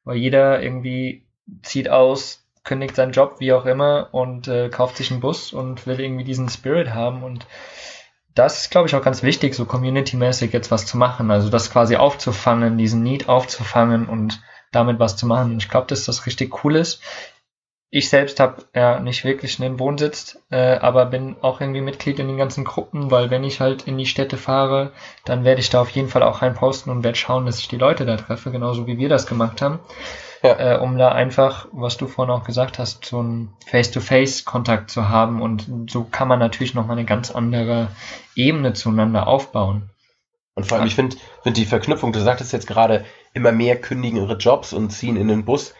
Weil jeder irgendwie zieht aus, kündigt seinen Job, wie auch immer, und äh, kauft sich einen Bus und will irgendwie diesen Spirit haben. Und das ist, glaube ich, auch ganz wichtig, so community-mäßig jetzt was zu machen. Also das quasi aufzufangen, diesen Need aufzufangen und damit was zu machen. Und ich glaube, dass das richtig cool ist. Ich selbst habe ja nicht wirklich einen Wohnsitz, äh, aber bin auch irgendwie Mitglied in den ganzen Gruppen, weil wenn ich halt in die Städte fahre, dann werde ich da auf jeden Fall auch reinposten und werde schauen, dass ich die Leute da treffe, genauso wie wir das gemacht haben,
Ja.
äh, um da einfach, was du vorhin auch gesagt hast, so einen Face-to-Face-Kontakt zu haben und so kann man natürlich nochmal eine ganz andere Ebene zueinander aufbauen.
Und vor allem, ich finde find die Verknüpfung, du sagtest jetzt gerade, immer mehr kündigen ihre Jobs und ziehen in den Bus.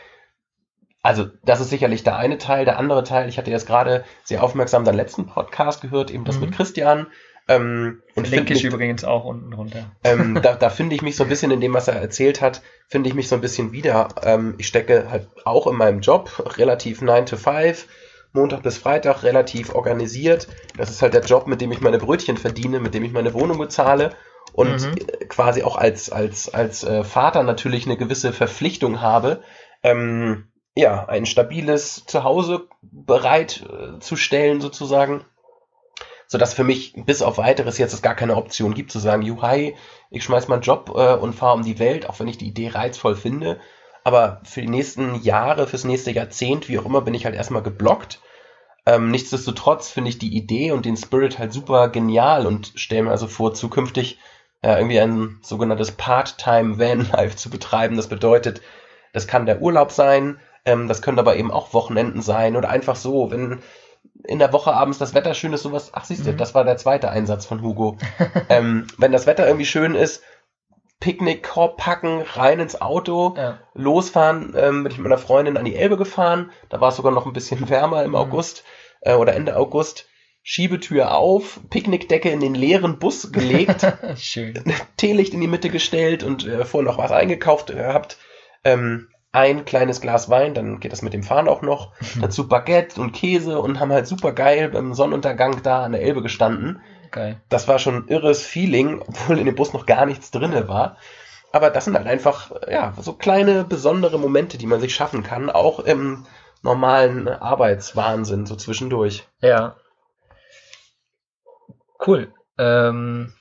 Also, das ist sicherlich der eine Teil. Der andere Teil, ich hatte jetzt gerade sehr aufmerksam deinen letzten Podcast gehört, eben das
Mhm.
mit Christian. Ähm, und finde
ich übrigens auch unten drunter.
ähm, da, da finde ich mich so ein bisschen in dem, was er erzählt hat, finde ich mich so ein bisschen wieder. Ähm, ich stecke halt auch in meinem Job relativ 9 to 5, Montag bis Freitag relativ organisiert. Das ist halt der Job, mit dem ich meine Brötchen verdiene, mit dem ich meine Wohnung bezahle und
Mhm.
quasi auch als, als, als äh, Vater natürlich eine gewisse Verpflichtung habe, ähm, ja, ein stabiles Zuhause bereit äh, zu stellen sozusagen sodass für mich bis auf weiteres jetzt es gar keine Option gibt zu sagen, juhai, ich schmeiß meinen Job äh, und fahre um die Welt, auch wenn ich die Idee reizvoll finde. Aber für die nächsten Jahre, fürs nächste Jahrzehnt, wie auch immer, bin ich halt erstmal geblockt. Ähm, nichtsdestotrotz finde ich die Idee und den Spirit halt super genial und stelle mir also vor, zukünftig äh, irgendwie ein sogenanntes Part-Time Van-Life zu betreiben. Das bedeutet, das kann der Urlaub sein, ähm, das können aber eben auch Wochenenden sein oder einfach so, wenn in der Woche abends das Wetter schön ist, sowas, ach siehst du,
Mhm.
das war der zweite Einsatz von Hugo. ähm, wenn das Wetter irgendwie schön ist, Picknickkorb packen, rein ins Auto,
Ja.
losfahren, ähm, bin ich mit meiner Freundin an die Elbe gefahren, da war es sogar noch ein bisschen wärmer im
Mhm.
August äh, oder Ende August, Schiebetür auf, Picknickdecke in den leeren Bus gelegt,
Schön.
Teelicht in die Mitte gestellt und äh, vorher noch was eingekauft gehabt. Ähm, ein kleines Glas Wein, dann geht das mit dem Fahren auch noch. Dazu Baguette und Käse und haben halt super geil beim Sonnenuntergang da an der Elbe gestanden.
Geil.
Das war schon ein irres Feeling, obwohl in dem Bus noch gar nichts drinne war. Aber das sind halt einfach, ja, so kleine, besondere Momente, die man sich schaffen kann, auch im normalen Arbeitswahnsinn, so zwischendurch.
Ja. Cool. Ähm,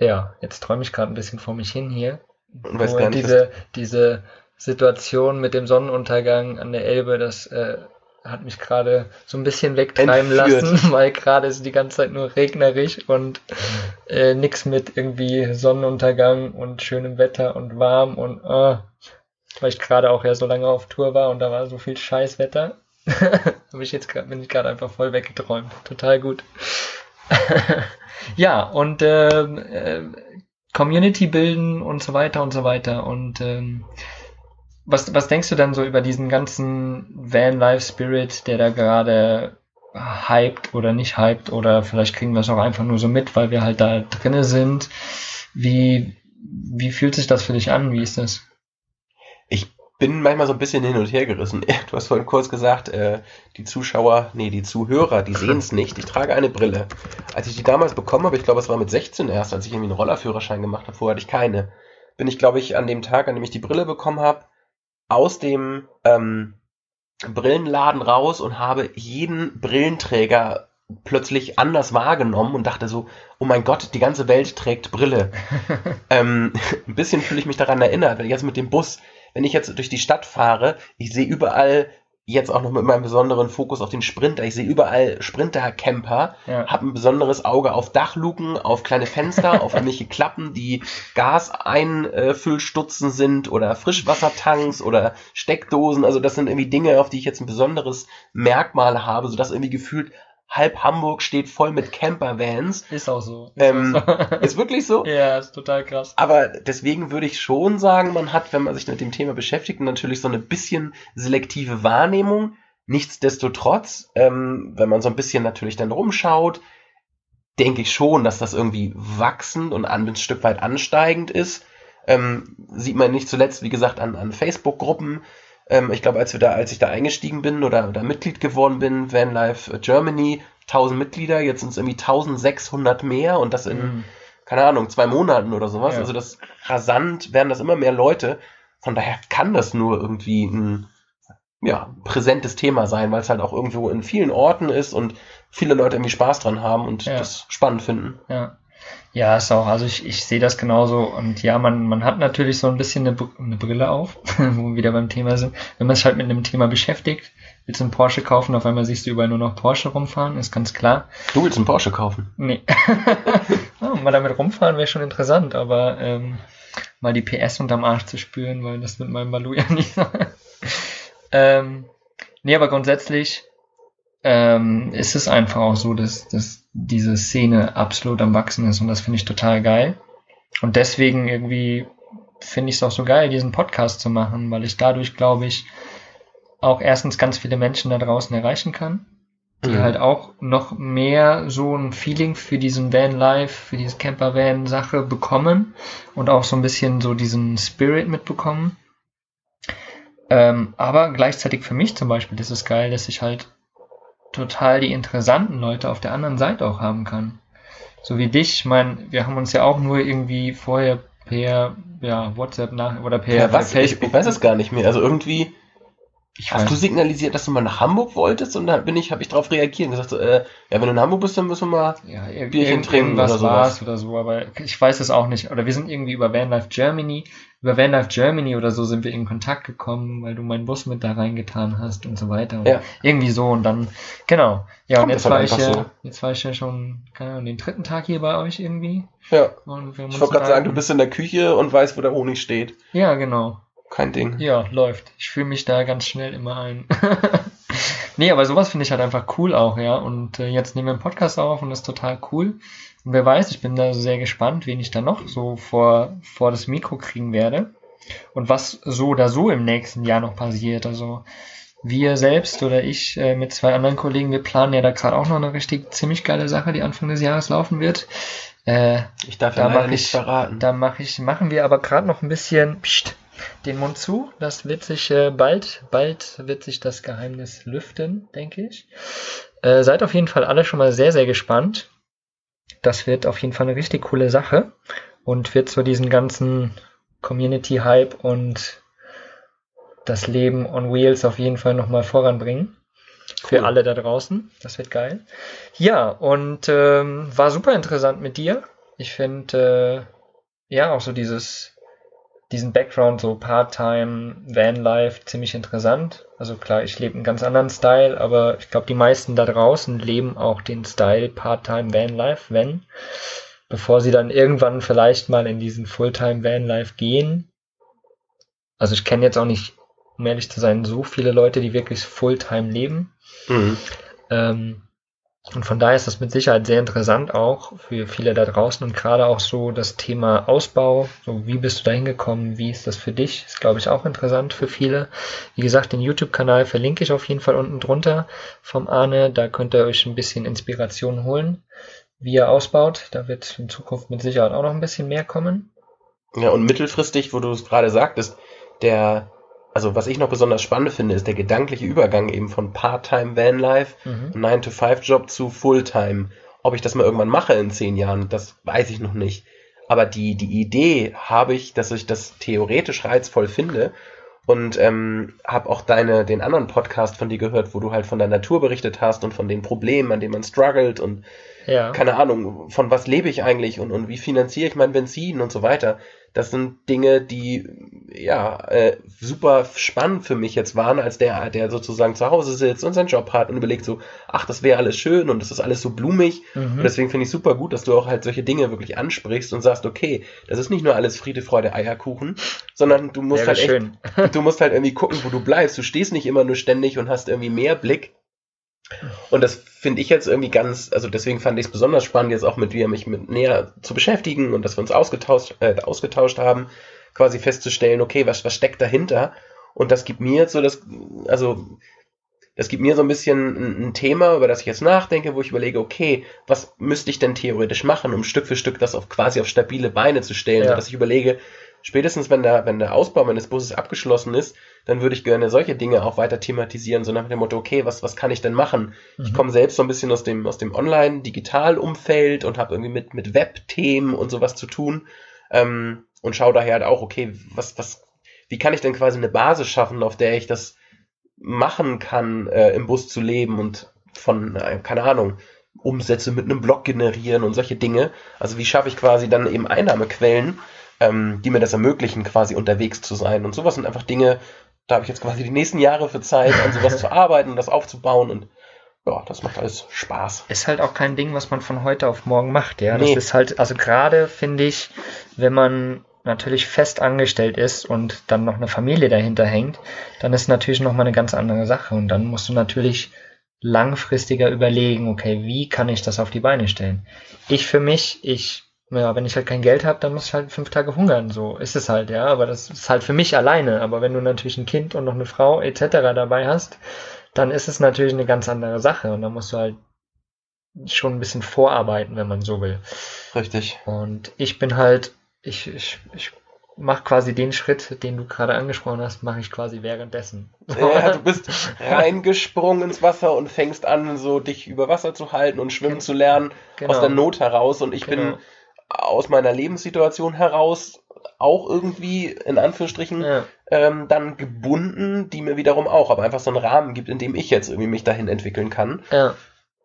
ja, jetzt träume ich gerade ein bisschen vor mich hin hier.
Und weiß gar nicht,
diese, diese Situation mit dem Sonnenuntergang an der Elbe, das äh, hat mich gerade so ein bisschen wegtreiben
Entführt.
lassen, weil gerade ist die ganze Zeit nur regnerisch und äh, nix mit irgendwie Sonnenuntergang und schönem Wetter und warm und äh, weil ich gerade auch ja so lange auf Tour war und da war so viel Scheißwetter. Hab ich jetzt grad, bin ich gerade einfach voll weggeträumt. Total gut. ja, und ähm, äh, Community bilden und so weiter und so weiter. Und ähm, was, was denkst du dann so über diesen ganzen Van-Life-Spirit, der da gerade hyped oder nicht hyped oder vielleicht kriegen wir es auch einfach nur so mit, weil wir halt da drinne sind. Wie, wie fühlt sich das für dich an? Wie ist das?
Bin manchmal so ein bisschen hin und her gerissen. Du hast vorhin kurz gesagt, äh, die Zuschauer, nee, die Zuhörer, die sehen es nicht. Ich trage eine Brille. Als ich die damals bekommen habe, ich glaube, es war mit 16 erst, als ich irgendwie einen Rollerführerschein gemacht habe, vorher hatte ich keine, bin ich, glaube ich, an dem Tag, an dem ich die Brille bekommen habe, aus dem ähm, Brillenladen raus und habe jeden Brillenträger plötzlich anders wahrgenommen und dachte so, oh mein Gott, die ganze Welt trägt Brille. ähm, ein bisschen fühle ich mich daran erinnert, wenn ich jetzt mit dem Bus, wenn ich jetzt durch die Stadt fahre, ich sehe überall jetzt auch noch mit meinem besonderen Fokus auf den Sprinter. Ich sehe überall Sprinter-Camper,
Ja.
habe ein besonderes Auge auf Dachluken, auf kleine Fenster, auf irgendwelche Klappen, die Gaseinfüllstutzen sind oder Frischwassertanks oder Steckdosen. Also das sind irgendwie Dinge, auf die ich jetzt ein besonderes Merkmal habe, sodass irgendwie gefühlt halb Hamburg steht voll mit Camper-Vans.
Ist auch so. Ist
Ähm,
auch so.
Ist wirklich so?
ja, ist total krass.
Aber deswegen würde ich schon sagen, man hat, wenn man sich mit dem Thema beschäftigt, natürlich so eine bisschen selektive Wahrnehmung. Nichtsdestotrotz, ähm, wenn man so ein bisschen natürlich dann rumschaut, denke ich schon, dass das irgendwie wachsend und an, ein Stück weit ansteigend ist. Ähm, sieht man nicht zuletzt, wie gesagt, an, an Facebook-Gruppen. Ähm, ich glaube, als wir da, als ich da eingestiegen bin oder, oder Mitglied geworden bin, Vanlife Germany, 1000 Mitglieder, jetzt sind es irgendwie 1600 mehr und das in
Mhm.
keine Ahnung, zwei Monaten oder sowas.
Ja.
Also das rasant werden das immer mehr Leute. Von daher kann das nur irgendwie ein ja, präsentes Thema sein, weil es halt auch irgendwo in vielen Orten ist und viele Leute irgendwie Spaß dran haben und
Ja.
das spannend finden.
Ja. Ja, ist auch, also ich, ich sehe das genauso und ja, man, man hat natürlich so ein bisschen eine, eine Brille auf, wo wir wieder beim Thema sind. Wenn man sich halt mit einem Thema beschäftigt, willst du einen Porsche kaufen, auf einmal siehst du überall nur noch Porsche rumfahren, ist ganz klar.
Du willst einen Porsche kaufen?
Nee. oh, mal damit rumfahren wäre schon interessant, aber ähm, mal die PS unterm Arsch zu spüren, weil das mit meinem Balu ja nicht so. ähm, nee, aber grundsätzlich ähm, ist es einfach auch so, dass, dass diese Szene absolut am Wachsen ist und das finde ich total geil. Und deswegen irgendwie finde ich es auch so geil, diesen Podcast zu machen, weil ich dadurch, glaube ich, auch erstens ganz viele Menschen da draußen erreichen kann die
Mhm.
halt auch noch mehr so ein Feeling für diesen Van Life, für diese Camper Van Sache bekommen und auch so ein bisschen so diesen Spirit mitbekommen. Ähm, aber gleichzeitig für mich zum Beispiel ist es geil, dass ich halt total die interessanten Leute auf der anderen Seite auch haben kann. So wie dich, ich meine, wir haben uns ja auch nur irgendwie vorher per ja, WhatsApp nach oder per,
Ja, was? Ich, ich weiß es gar nicht mehr. Also irgendwie
Ich
hast du signalisiert, dass du mal nach Hamburg wolltest und dann bin ich, habe ich darauf reagiert und gesagt so, äh, ja, wenn du in Hamburg bist, dann müssen wir mal.
ja,
Bierchen trinken oder sowas.
oder so, aber ich weiß es auch nicht. Oder wir sind irgendwie über Vanlife Germany, über Vanlife Germany oder so sind wir in Kontakt gekommen, weil du meinen Bus mit da reingetan hast und so weiter. Und
Ja.
Irgendwie so und dann, genau. Ja, und jetzt
das
war
halt
ich ja,
so.
jetzt war ich ja schon, keine Ahnung, den dritten Tag hier bei euch irgendwie.
Ja. Ich wollte gerade sagen, du bist in der Küche und weißt, wo der Honig steht.
Ja, genau.
Kein Ding.
Ja, läuft. Ich fühle mich da ganz schnell immer ein. nee, aber sowas finde ich halt einfach cool auch, ja. Und äh, jetzt nehmen wir einen Podcast auf und das ist total cool. Und wer weiß, ich bin da sehr gespannt, wen ich da noch so vor, vor das Mikro kriegen werde. Und was so oder so im nächsten Jahr noch passiert. Also wir selbst oder ich äh, mit zwei anderen Kollegen, wir planen ja da gerade auch noch eine richtig ziemlich geile Sache, die Anfang des Jahres laufen wird. Äh,
Ich darf
Da
ja
mach
nichts
ich-
verraten.
da mache ich, machen wir aber gerade noch ein bisschen pst, den Mund zu. Das wird sich äh, bald, bald wird sich das Geheimnis lüften, denke ich. Äh, seid auf jeden Fall alle schon mal sehr, sehr gespannt. Das wird auf jeden Fall eine richtig coole Sache und wird so diesen ganzen Community-Hype und das Leben on Wheels auf jeden Fall nochmal voranbringen. Für
Cool.
alle da draußen. Das wird geil. Ja, und ähm, war super interessant mit dir. Ich finde, äh, ja, auch so dieses, diesen Background, so Part-Time, Vanlife, ziemlich interessant. Also klar, ich lebe einen ganz anderen Style, aber ich glaube, die meisten da draußen leben auch den Style Part-Time Vanlife, wenn, bevor sie dann irgendwann vielleicht mal in diesen Fulltime Vanlife gehen. Also ich kenne jetzt auch nicht, um ehrlich zu sein, so viele Leute, die wirklich Fulltime leben.
Mhm.
Ähm, und von daher ist das mit Sicherheit sehr interessant auch für viele da draußen und gerade auch so das Thema Ausbau. So, wie bist du da hingekommen? Wie ist das für dich? Ist, glaube ich, auch interessant für viele. Wie gesagt, den YouTube-Kanal verlinke ich auf jeden Fall unten drunter vom Arne. Da könnt ihr euch ein bisschen Inspiration holen, wie er ausbaut. Da wird in Zukunft mit Sicherheit auch noch ein bisschen mehr kommen.
Ja, und mittelfristig, wo du es gerade sagtest, der, also was ich noch besonders spannend finde, ist der gedankliche Übergang eben von Part-Time Vanlife,
Mhm.
9-to-5-Job zu Fulltime. Ob ich das mal irgendwann mache in zehn Jahren, das weiß ich noch nicht. Aber die, die Idee habe ich, dass ich das theoretisch reizvoll finde und ähm, habe auch deine, den anderen Podcast von dir gehört, wo du halt von der Natur berichtet hast und von den Problemen, an denen man struggelt und ja. keine Ahnung, von was lebe ich eigentlich und, und wie finanziere ich mein Benzin und so weiter. Das sind Dinge, die ja äh, super spannend für mich jetzt waren, als der, der sozusagen zu Hause sitzt und seinen Job hat und überlegt so, ach, das wäre alles schön und das ist alles so blumig. Mhm. Und deswegen finde ich super gut, dass du auch halt solche Dinge wirklich ansprichst und sagst, okay, das ist nicht nur alles Friede, Freude, Eierkuchen, sondern du musst halt echt, du musst halt irgendwie gucken, wo du bleibst. Du stehst nicht immer nur ständig und hast irgendwie mehr Blick, und das finde ich jetzt irgendwie ganz, also deswegen fand ich es besonders spannend, jetzt auch mit dir mich mit näher zu beschäftigen und dass wir uns ausgetauscht, äh, ausgetauscht haben, quasi festzustellen, okay, was, was steckt dahinter? Und das gibt mir jetzt so das, also das gibt mir so ein bisschen ein, ein, Thema, über das ich jetzt nachdenke, wo ich überlege, okay, was müsste ich denn theoretisch machen, um Stück für Stück das auf quasi auf stabile Beine zu stellen, ja. sodass ich überlege, spätestens wenn der, wenn der Ausbau meines Busses abgeschlossen ist, dann würde ich gerne solche Dinge auch weiter thematisieren, so nach dem Motto, okay, was, was kann ich denn machen? Mhm. Ich komme selbst so ein bisschen aus dem, aus dem Online-Digital-Umfeld und habe irgendwie mit, mit Web-Themen und sowas zu tun ähm, und schaue daher halt auch, okay, was, was, wie kann ich denn quasi eine Basis schaffen, auf der ich das machen kann, äh, im Bus zu leben und von, äh, keine Ahnung, Umsätze mit einem Blog generieren und solche Dinge. Also wie schaffe ich quasi dann eben Einnahmequellen, ähm, die mir das ermöglichen, quasi unterwegs zu sein. Und sowas sind einfach Dinge, da habe ich jetzt quasi die nächsten Jahre für Zeit, an sowas zu arbeiten und das aufzubauen und ja, das macht alles Spaß.
Ist halt auch kein Ding, was man von heute auf morgen macht, ja. Nee. Das ist halt, also gerade finde ich, wenn man natürlich fest angestellt ist und dann noch eine Familie dahinter hängt, dann ist natürlich noch mal eine ganz andere Sache und dann musst du natürlich langfristiger überlegen, okay, wie kann ich das auf die Beine stellen? Ich für mich, ich ja, wenn ich halt kein Geld habe, dann muss ich halt fünf Tage hungern. So ist es halt, ja. Aber das ist halt für mich alleine. Aber wenn du natürlich ein Kind und noch eine Frau etc. dabei hast, dann ist es natürlich eine ganz andere Sache. Und dann musst du halt schon ein bisschen vorarbeiten, wenn man so will.
Richtig.
Und ich bin halt, ich, ich, ich mache quasi den Schritt, den du gerade angesprochen hast, mache ich quasi währenddessen.
Ja, du bist reingesprungen ins Wasser und fängst an, so dich über Wasser zu halten und schwimmen zu lernen genau. aus der Not heraus. Und ich genau. bin aus meiner Lebenssituation heraus auch irgendwie in Anführungsstrichen ja. ähm, dann gebunden, die mir wiederum auch, aber einfach so einen Rahmen gibt, in dem ich jetzt irgendwie mich dahin entwickeln kann. Ja.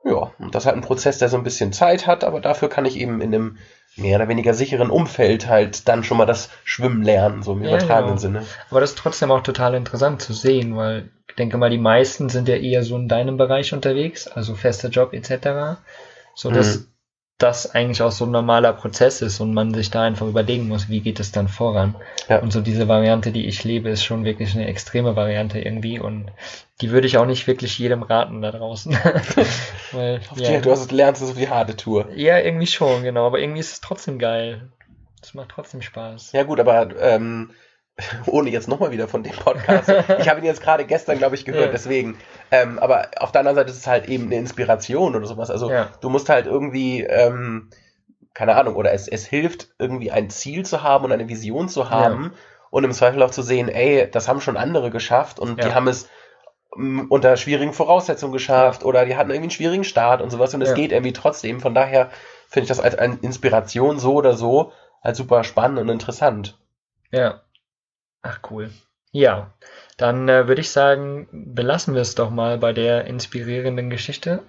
Ja, und das ist halt ein Prozess, der so ein bisschen Zeit hat, aber dafür kann ich eben in einem mehr oder weniger sicheren Umfeld halt dann schon mal das Schwimmen lernen, so im ja, übertragenen genau. Sinne.
Aber das ist trotzdem auch total interessant zu sehen, weil ich denke mal, die meisten sind ja eher so in deinem Bereich unterwegs, also fester Job etc. So dass mhm das eigentlich auch so ein normaler Prozess ist und man sich da einfach überlegen muss, wie geht es dann voran. Ja. Und so diese Variante, die ich lebe, ist schon wirklich eine extreme Variante irgendwie und die würde ich auch nicht wirklich jedem raten da draußen.
Weil, ja. Du hast, lernst es auf die harte Tour.
Ja, irgendwie schon, genau, aber irgendwie ist es trotzdem geil. Es macht trotzdem Spaß.
Ja gut, aber ähm, ohne jetzt nochmal wieder von dem Podcast. ich habe ihn jetzt gerade gestern, glaube ich, gehört, ja. deswegen. Ähm, aber auf der anderen Seite ist es halt eben eine Inspiration oder sowas. Also ja. du musst halt irgendwie, ähm, keine Ahnung, oder es, es hilft irgendwie ein Ziel zu haben und eine Vision zu haben ja. und im Zweifel auch zu sehen, ey, das haben schon andere geschafft und die haben es mm, unter schwierigen Voraussetzungen geschafft oder die hatten irgendwie einen schwierigen Start und sowas und es geht irgendwie trotzdem. Von daher finde ich das als eine Inspiration so oder so halt super spannend und interessant.
Ja, Ach cool. Ja, dann äh, würde ich sagen, belassen wir es doch mal bei der inspirierenden Geschichte.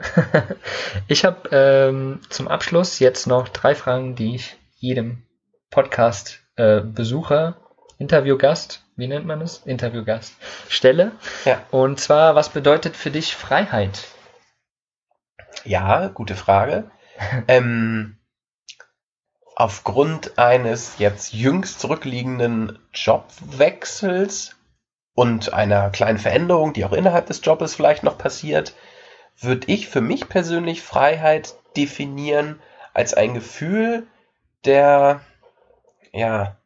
ich habe ähm, zum Abschluss jetzt noch drei Fragen, die ich jedem Podcast-Besucher, äh, Interviewgast, wie nennt man es? Interviewgast, stelle. Ja. Und zwar, was bedeutet für dich Freiheit?
Ja, gute Frage. ähm, aufgrund eines jetzt jüngst zurückliegenden Jobwechsels und einer kleinen Veränderung, die auch innerhalb des Jobs vielleicht noch passiert, würde ich für mich persönlich Freiheit definieren als ein Gefühl der, ja,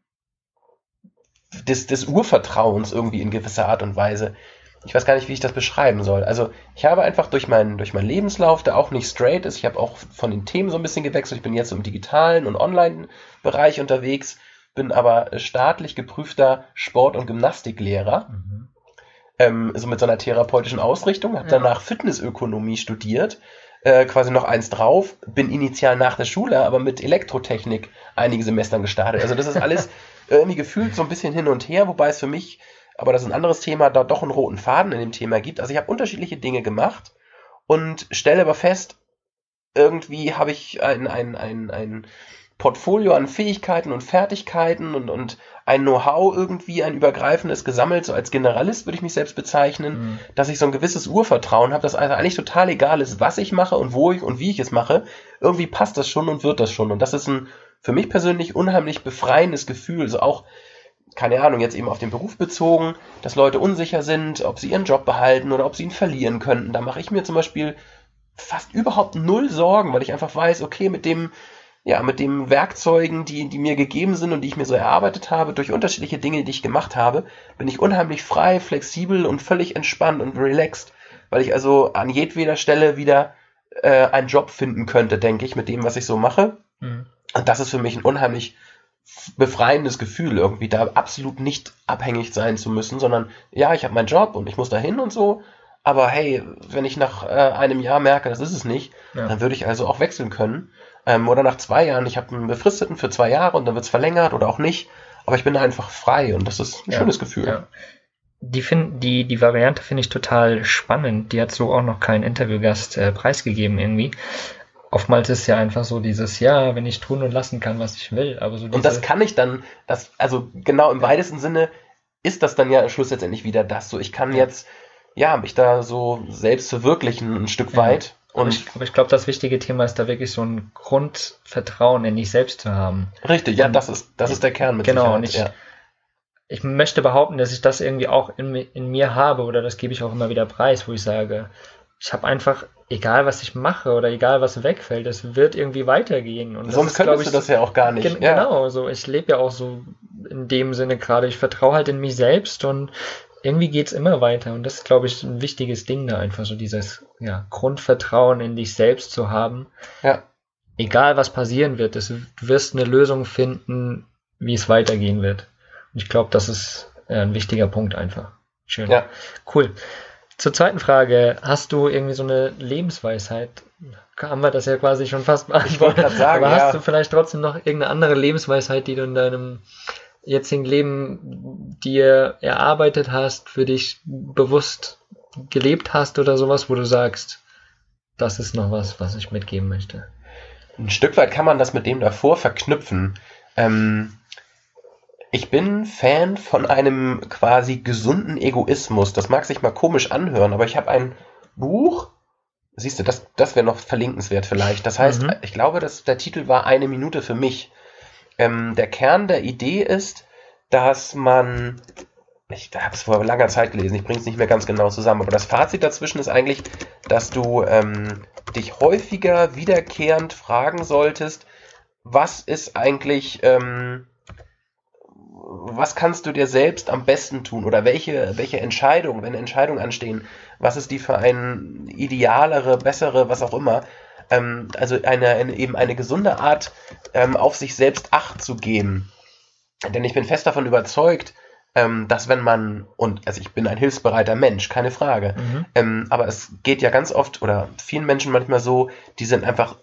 des, des Urvertrauens irgendwie in gewisser Art und Weise ich weiß gar nicht, wie ich das beschreiben soll. Also ich habe einfach durch meinen, durch meinen Lebenslauf, der auch nicht straight ist, ich habe auch von den Themen so ein bisschen gewechselt. Ich bin jetzt im digitalen und Online-Bereich unterwegs, bin aber staatlich geprüfter Sport- und Gymnastiklehrer. Mhm. Ähm, so mit so einer therapeutischen Ausrichtung, habe ja. danach Fitnessökonomie studiert, äh, quasi noch eins drauf, bin initial nach der Schule, aber mit Elektrotechnik einige Semestern gestartet. Also das ist alles irgendwie gefühlt so ein bisschen hin und her, wobei es für mich aber das ist ein anderes Thema, da doch einen roten Faden in dem Thema gibt. Also ich habe unterschiedliche Dinge gemacht und stelle aber fest, irgendwie habe ich ein, ein, ein, ein Portfolio an Fähigkeiten und Fertigkeiten und, und ein Know-how irgendwie, ein übergreifendes gesammelt, so als Generalist würde ich mich selbst bezeichnen, mhm. dass ich so ein gewisses Urvertrauen habe, dass also eigentlich total egal ist, was ich mache und wo ich und wie ich es mache. Irgendwie passt das schon und wird das schon. Und das ist ein für mich persönlich unheimlich befreiendes Gefühl. Also auch, keine Ahnung, jetzt eben auf den Beruf bezogen, dass Leute unsicher sind, ob sie ihren Job behalten oder ob sie ihn verlieren könnten. Da mache ich mir zum Beispiel fast überhaupt null Sorgen, weil ich einfach weiß, okay, mit dem ja, mit den Werkzeugen, die, die mir gegeben sind und die ich mir so erarbeitet habe, durch unterschiedliche Dinge, die ich gemacht habe, bin ich unheimlich frei, flexibel und völlig entspannt und relaxed, weil ich also an jedweder Stelle wieder äh, einen Job finden könnte, denke ich, mit dem, was ich so mache. Mhm. Und das ist für mich ein unheimlich befreiendes Gefühl, irgendwie da absolut nicht abhängig sein zu müssen, sondern ja, ich habe meinen Job und ich muss dahin und so. Aber hey, wenn ich nach äh, einem Jahr merke, das ist es nicht, ja. dann würde ich also auch wechseln können. Ähm, oder nach zwei Jahren, ich habe einen befristeten für zwei Jahre und dann wird es verlängert oder auch nicht. Aber ich bin da einfach frei und das ist ein ja, schönes Gefühl. Ja.
Die, find, die, die Variante finde ich total spannend. Die hat so auch noch kein Interviewgast äh, preisgegeben irgendwie. Oftmals ist ja einfach so dieses, ja, wenn ich tun und lassen kann, was ich will. Aber so
und das kann ich dann, das, also genau im weitesten Sinne ist das dann ja am Schluss letztendlich wieder das. So, ich kann jetzt, ja, mich da so selbst verwirklichen ein Stück weit.
Und ich, aber ich glaube, das wichtige Thema ist da wirklich so ein Grundvertrauen in dich selbst zu haben.
Richtig, ja, das ist, das ist der Kern
mit Genau, Sicherheit, und ich, ja. ich möchte behaupten, dass ich das irgendwie auch in, in mir habe oder das gebe ich auch immer wieder preis, wo ich sage, ich habe einfach, egal was ich mache oder egal was wegfällt, es wird irgendwie weitergehen.
Und Sonst könntest ich, du das ja auch gar nicht. Gen
ja. Genau, so ich lebe ja auch so in dem Sinne gerade. Ich vertraue halt in mich selbst und irgendwie geht es immer weiter. Und das ist, glaube ich, ein wichtiges Ding da einfach, so dieses ja, Grundvertrauen in dich selbst zu haben. Ja. Egal was passieren wird, es, du wirst eine Lösung finden, wie es weitergehen wird. Und ich glaube, das ist äh, ein wichtiger Punkt einfach. Schön. Ja. Cool. Zur zweiten Frage, hast du irgendwie so eine Lebensweisheit? Haben wir das ja quasi schon fast beantwortet. Ich sagen, Aber hast ja. du vielleicht trotzdem noch irgendeine andere Lebensweisheit, die du in deinem jetzigen Leben dir erarbeitet hast, für dich bewusst gelebt hast oder sowas, wo du sagst, das ist noch was, was ich mitgeben möchte?
Ein Stück weit kann man das mit dem davor verknüpfen. Ähm, ich bin Fan von einem quasi gesunden Egoismus. Das mag sich mal komisch anhören, aber ich habe ein Buch, siehst du, das, das wäre noch verlinkenswert vielleicht. Das heißt, mhm. ich glaube, dass der Titel war Eine Minute für mich. Ähm, der Kern der Idee ist, dass man, ich habe es vor langer Zeit gelesen, ich bringe es nicht mehr ganz genau zusammen, aber das Fazit dazwischen ist eigentlich, dass du ähm, dich häufiger wiederkehrend fragen solltest, was ist eigentlich, ähm, was kannst du dir selbst am besten tun oder welche, welche Entscheidung, wenn Entscheidungen anstehen, was ist die für ein idealere, bessere, was auch immer, ähm, also eine, eine, eben eine gesunde Art, ähm, auf sich selbst Acht zu geben. Denn ich bin fest davon überzeugt, ähm, dass wenn man, und also ich bin ein hilfsbereiter Mensch, keine Frage, mhm. ähm, aber es geht ja ganz oft oder vielen Menschen manchmal so, die sind einfach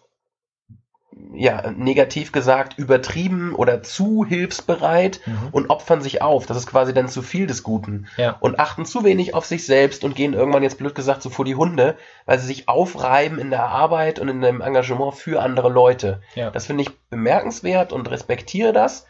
ja, negativ gesagt, übertrieben oder zu hilfsbereit mhm. und opfern sich auf. Das ist quasi dann zu viel des Guten. Ja. Und achten zu wenig auf sich selbst und gehen irgendwann jetzt blöd gesagt so vor die Hunde, weil sie sich aufreiben in der Arbeit und in dem Engagement für andere Leute. Ja. Das finde ich bemerkenswert und respektiere das.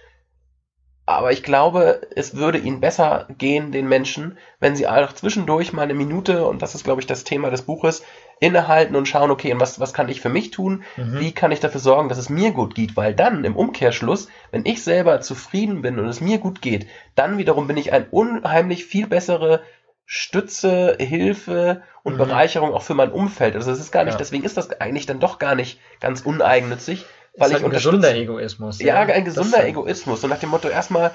Aber ich glaube, es würde ihnen besser gehen, den Menschen, wenn sie auch zwischendurch mal eine Minute, und das ist, glaube ich, das Thema des Buches, innehalten und schauen, okay, was, was kann ich für mich tun? Mhm. Wie kann ich dafür sorgen, dass es mir gut geht? Weil dann im Umkehrschluss, wenn ich selber zufrieden bin und es mir gut geht, dann wiederum bin ich ein unheimlich viel bessere Stütze, Hilfe und mhm. Bereicherung auch für mein Umfeld. Also es ist gar nicht, ja. deswegen ist das eigentlich dann doch gar nicht ganz uneigennützig, weil ist
halt ich ein gesunder Egoismus.
Ja, ja ein gesunder Egoismus. Und nach dem Motto, erstmal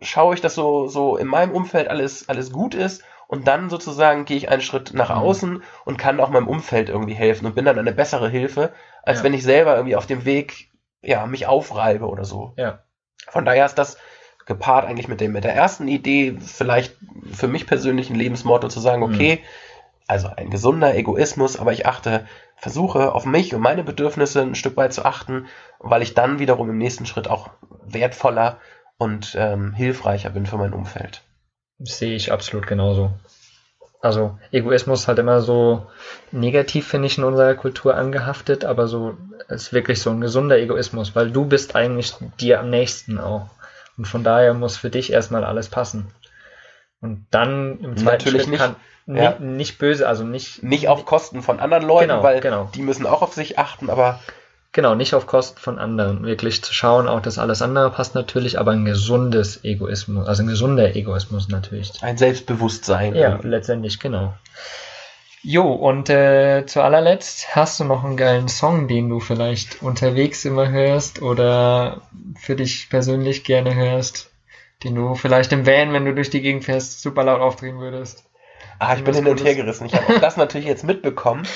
schaue ich, dass so, so in meinem Umfeld alles, alles gut ist und dann sozusagen gehe ich einen Schritt nach mhm. außen und kann auch meinem Umfeld irgendwie helfen und bin dann eine bessere Hilfe, als ja. wenn ich selber irgendwie auf dem Weg, ja, mich aufreibe oder so. Ja. Von daher ist das gepaart eigentlich mit dem, mit der ersten Idee, vielleicht für mich persönlich ein Lebensmotto zu sagen, okay, mhm. Also ein gesunder Egoismus, aber ich achte versuche auf mich und meine Bedürfnisse ein Stück weit zu achten, weil ich dann wiederum im nächsten Schritt auch wertvoller und ähm, hilfreicher bin für mein Umfeld.
Sehe ich absolut genauso. also Egoismus halt immer so negativ, finde ich, in unserer Kultur angehaftet, aber so ist wirklich so ein gesunder Egoismus, weil du bist eigentlich dir am nächsten auch. Und von daher muss für dich erstmal alles passen. Und dann im zweiten
Natürlich
Schritt
nicht,
kann
ja.
nicht, nicht böse, also nicht
Nicht auf Kosten von anderen Leuten,
Genau,
weil
genau.
die müssen auch auf sich achten, aber
Genau, nicht auf Kosten von anderen. Wirklich zu schauen, auch dass alles andere passt natürlich, aber ein gesundes Egoismus, also ein gesunder Egoismus natürlich.
ein Selbstbewusstsein.
Ja, letztendlich, genau. Jo, und äh, zu allerletzt, hast du noch einen geilen Song, den du vielleicht unterwegs immer hörst oder für dich persönlich gerne hörst, den du vielleicht im Van, wenn du durch die Gegend fährst, super laut aufdrehen würdest?
Ah, ich bin hin und her gerissen. Ich habe auch das natürlich jetzt mitbekommen.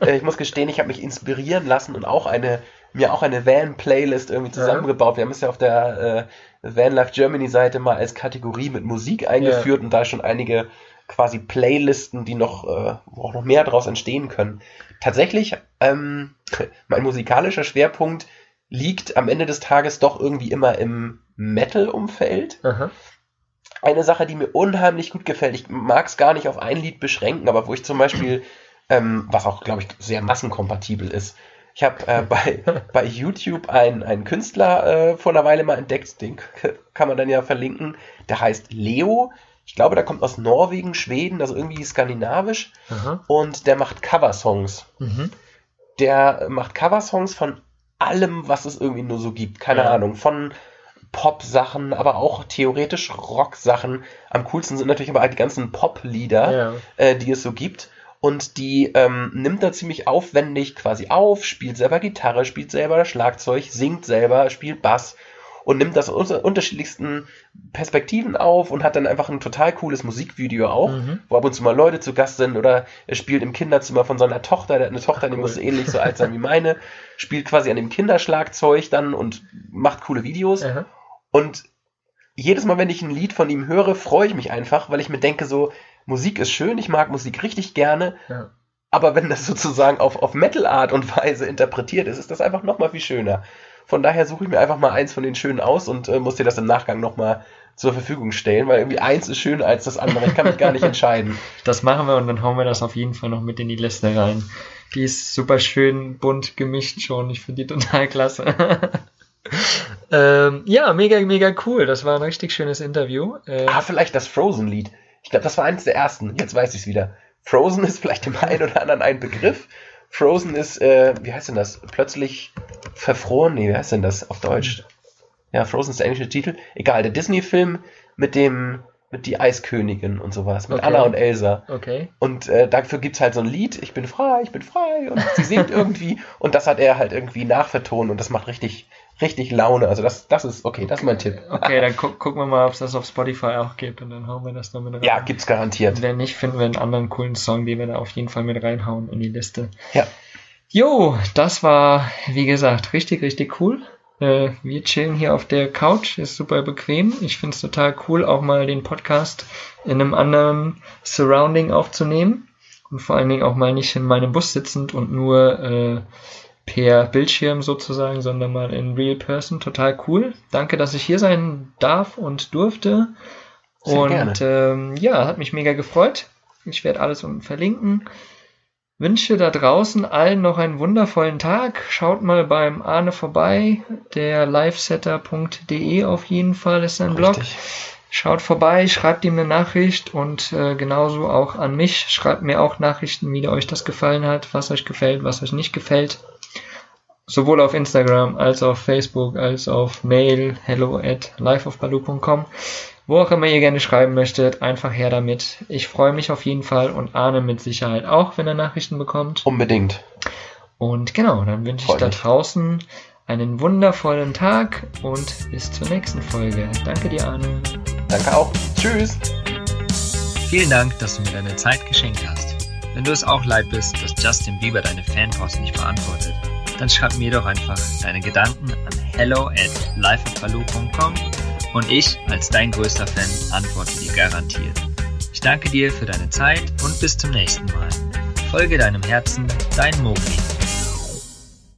Äh, ich muss gestehen, ich habe mich inspirieren lassen und auch eine mir auch eine Van-Playlist irgendwie zusammengebaut. Wir haben es ja auf der äh, Van Life Germany Seite mal als Kategorie mit Musik eingeführt und da schon einige quasi Playlisten, die noch, äh, wo auch noch mehr daraus entstehen können. Tatsächlich, ähm, mein musikalischer Schwerpunkt liegt am Ende des Tages doch irgendwie immer im Metal-Umfeld
Aha.
eine Sache, die mir unheimlich gut gefällt. Ich mag es gar nicht auf ein Lied beschränken, aber wo ich zum Beispiel, ähm, was auch, glaube ich, sehr massenkompatibel ist. Ich habe äh, bei, bei YouTube einen, einen Künstler äh, vor einer Weile mal entdeckt, den kann man dann ja verlinken. Der heißt Leo. Ich glaube, der kommt aus Norwegen, Schweden, also irgendwie skandinavisch.
Aha.
Und der macht Coversongs.
Mhm.
Der macht Coversongs von allem, was es irgendwie nur so gibt. Keine
Ja.
Ahnung. Von Pop-Sachen, aber auch theoretisch Rock-Sachen. Am coolsten sind natürlich aber halt die ganzen Pop-Lieder,
Ja.
äh, die es so gibt. Und die ähm, nimmt er ziemlich aufwendig quasi auf, spielt selber Gitarre, spielt selber Schlagzeug, singt selber, spielt Bass und nimmt das aus unterschiedlichsten Perspektiven auf und hat dann einfach ein total cooles Musikvideo auch,
Mhm.
wo ab und zu mal Leute zu Gast sind oder er spielt im Kinderzimmer von seiner Tochter, der hat eine Tochter, die
cool.
muss ähnlich so alt sein wie meine, spielt quasi an dem Kinderschlagzeug dann und macht coole Videos.
Aha.
Und jedes Mal, wenn ich ein Lied von ihm höre, freue ich mich einfach, weil ich mir denke, so, Musik ist schön, ich mag Musik richtig gerne,
Ja.
aber wenn das sozusagen auf, auf Metal-Art und Weise interpretiert ist, ist das einfach nochmal viel schöner. Von daher suche ich mir einfach mal eins von den schönen aus und äh, muss dir das im Nachgang nochmal zur Verfügung stellen, weil irgendwie eins ist schöner als das andere. Ich kann mich gar nicht entscheiden.
Das machen wir und dann hauen wir das auf jeden Fall noch mit in die Liste rein. Die ist super schön bunt gemischt schon. Ich finde die total klasse. ähm, ja, mega, mega cool. Das war ein richtig schönes Interview. Äh,
Ah, vielleicht das Frozen-Lied. Ich glaube, das war eines der ersten. Jetzt weiß ich es wieder. Frozen ist vielleicht dem einen oder anderen ein Begriff. Frozen ist, äh, wie heißt denn das? Plötzlich verfroren? Nee, wie heißt denn das auf Deutsch? Ja, Frozen ist der englische Titel. Egal, der Disney-Film mit dem, mit die Eiskönigin und sowas, mit
Okay.
Anna und Elsa.
okay.
Und äh, dafür gibt's halt so ein Lied, ich bin frei, ich bin frei. Und sie singt irgendwie und das hat er halt irgendwie nachvertont und das macht richtig, richtig Laune. Also das, das ist, okay, das ist mein Tipp.
Okay, dann gu gucken wir mal, ob es das auf Spotify auch gibt und dann hauen wir das noch mit rein.
Ja, gibt's garantiert.
Wenn nicht, finden wir einen anderen coolen Song, den wir da auf jeden Fall mit reinhauen in die Liste.
Ja.
Jo, das war, wie gesagt, richtig, richtig cool. Äh, wir chillen hier auf der Couch, ist super bequem. Ich finde es total cool, auch mal den Podcast in einem anderen Surrounding aufzunehmen. Und vor allen Dingen auch mal nicht in meinem Bus sitzend und nur äh, per Bildschirm sozusagen, sondern mal in Real Person. Total cool. Danke, dass ich hier sein darf und durfte.
Sehr
und
gerne.
Ähm, ja, hat mich mega gefreut. Ich werde alles unten verlinken. Wünsche da draußen allen noch einen wundervollen Tag. Schaut mal beim Arne vorbei. Der livesetter.de auf jeden Fall ist sein Blog. Schaut vorbei, schreibt ihm eine Nachricht und äh, genauso auch an mich. Schreibt mir auch Nachrichten, wie euch das gefallen hat, was euch gefällt, was euch nicht gefällt. Sowohl auf Instagram als auf Facebook als auf Mail hello at liveofbaloo.com. Wo auch immer ihr gerne schreiben möchtet, einfach her damit. Ich freue mich auf jeden Fall und Arne mit Sicherheit auch, wenn er Nachrichten bekommt.
Unbedingt.
Und genau, dann wünsche ich da
mich.
draußen einen wundervollen Tag und bis zur nächsten Folge. Danke dir, Arne.
Danke auch. Tschüss.
Vielen Dank, dass du mir deine Zeit geschenkt hast. Wenn du es auch leid bist, dass Justin Bieber deine Fanpost nicht beantwortet, dann schreib mir doch einfach deine Gedanken an hello at lifeofbaloo.com und ich als dein größter Fan antworte dir garantiert. Ich danke dir für deine Zeit und bis zum nächsten Mal. Folge deinem Herzen, dein Mogli.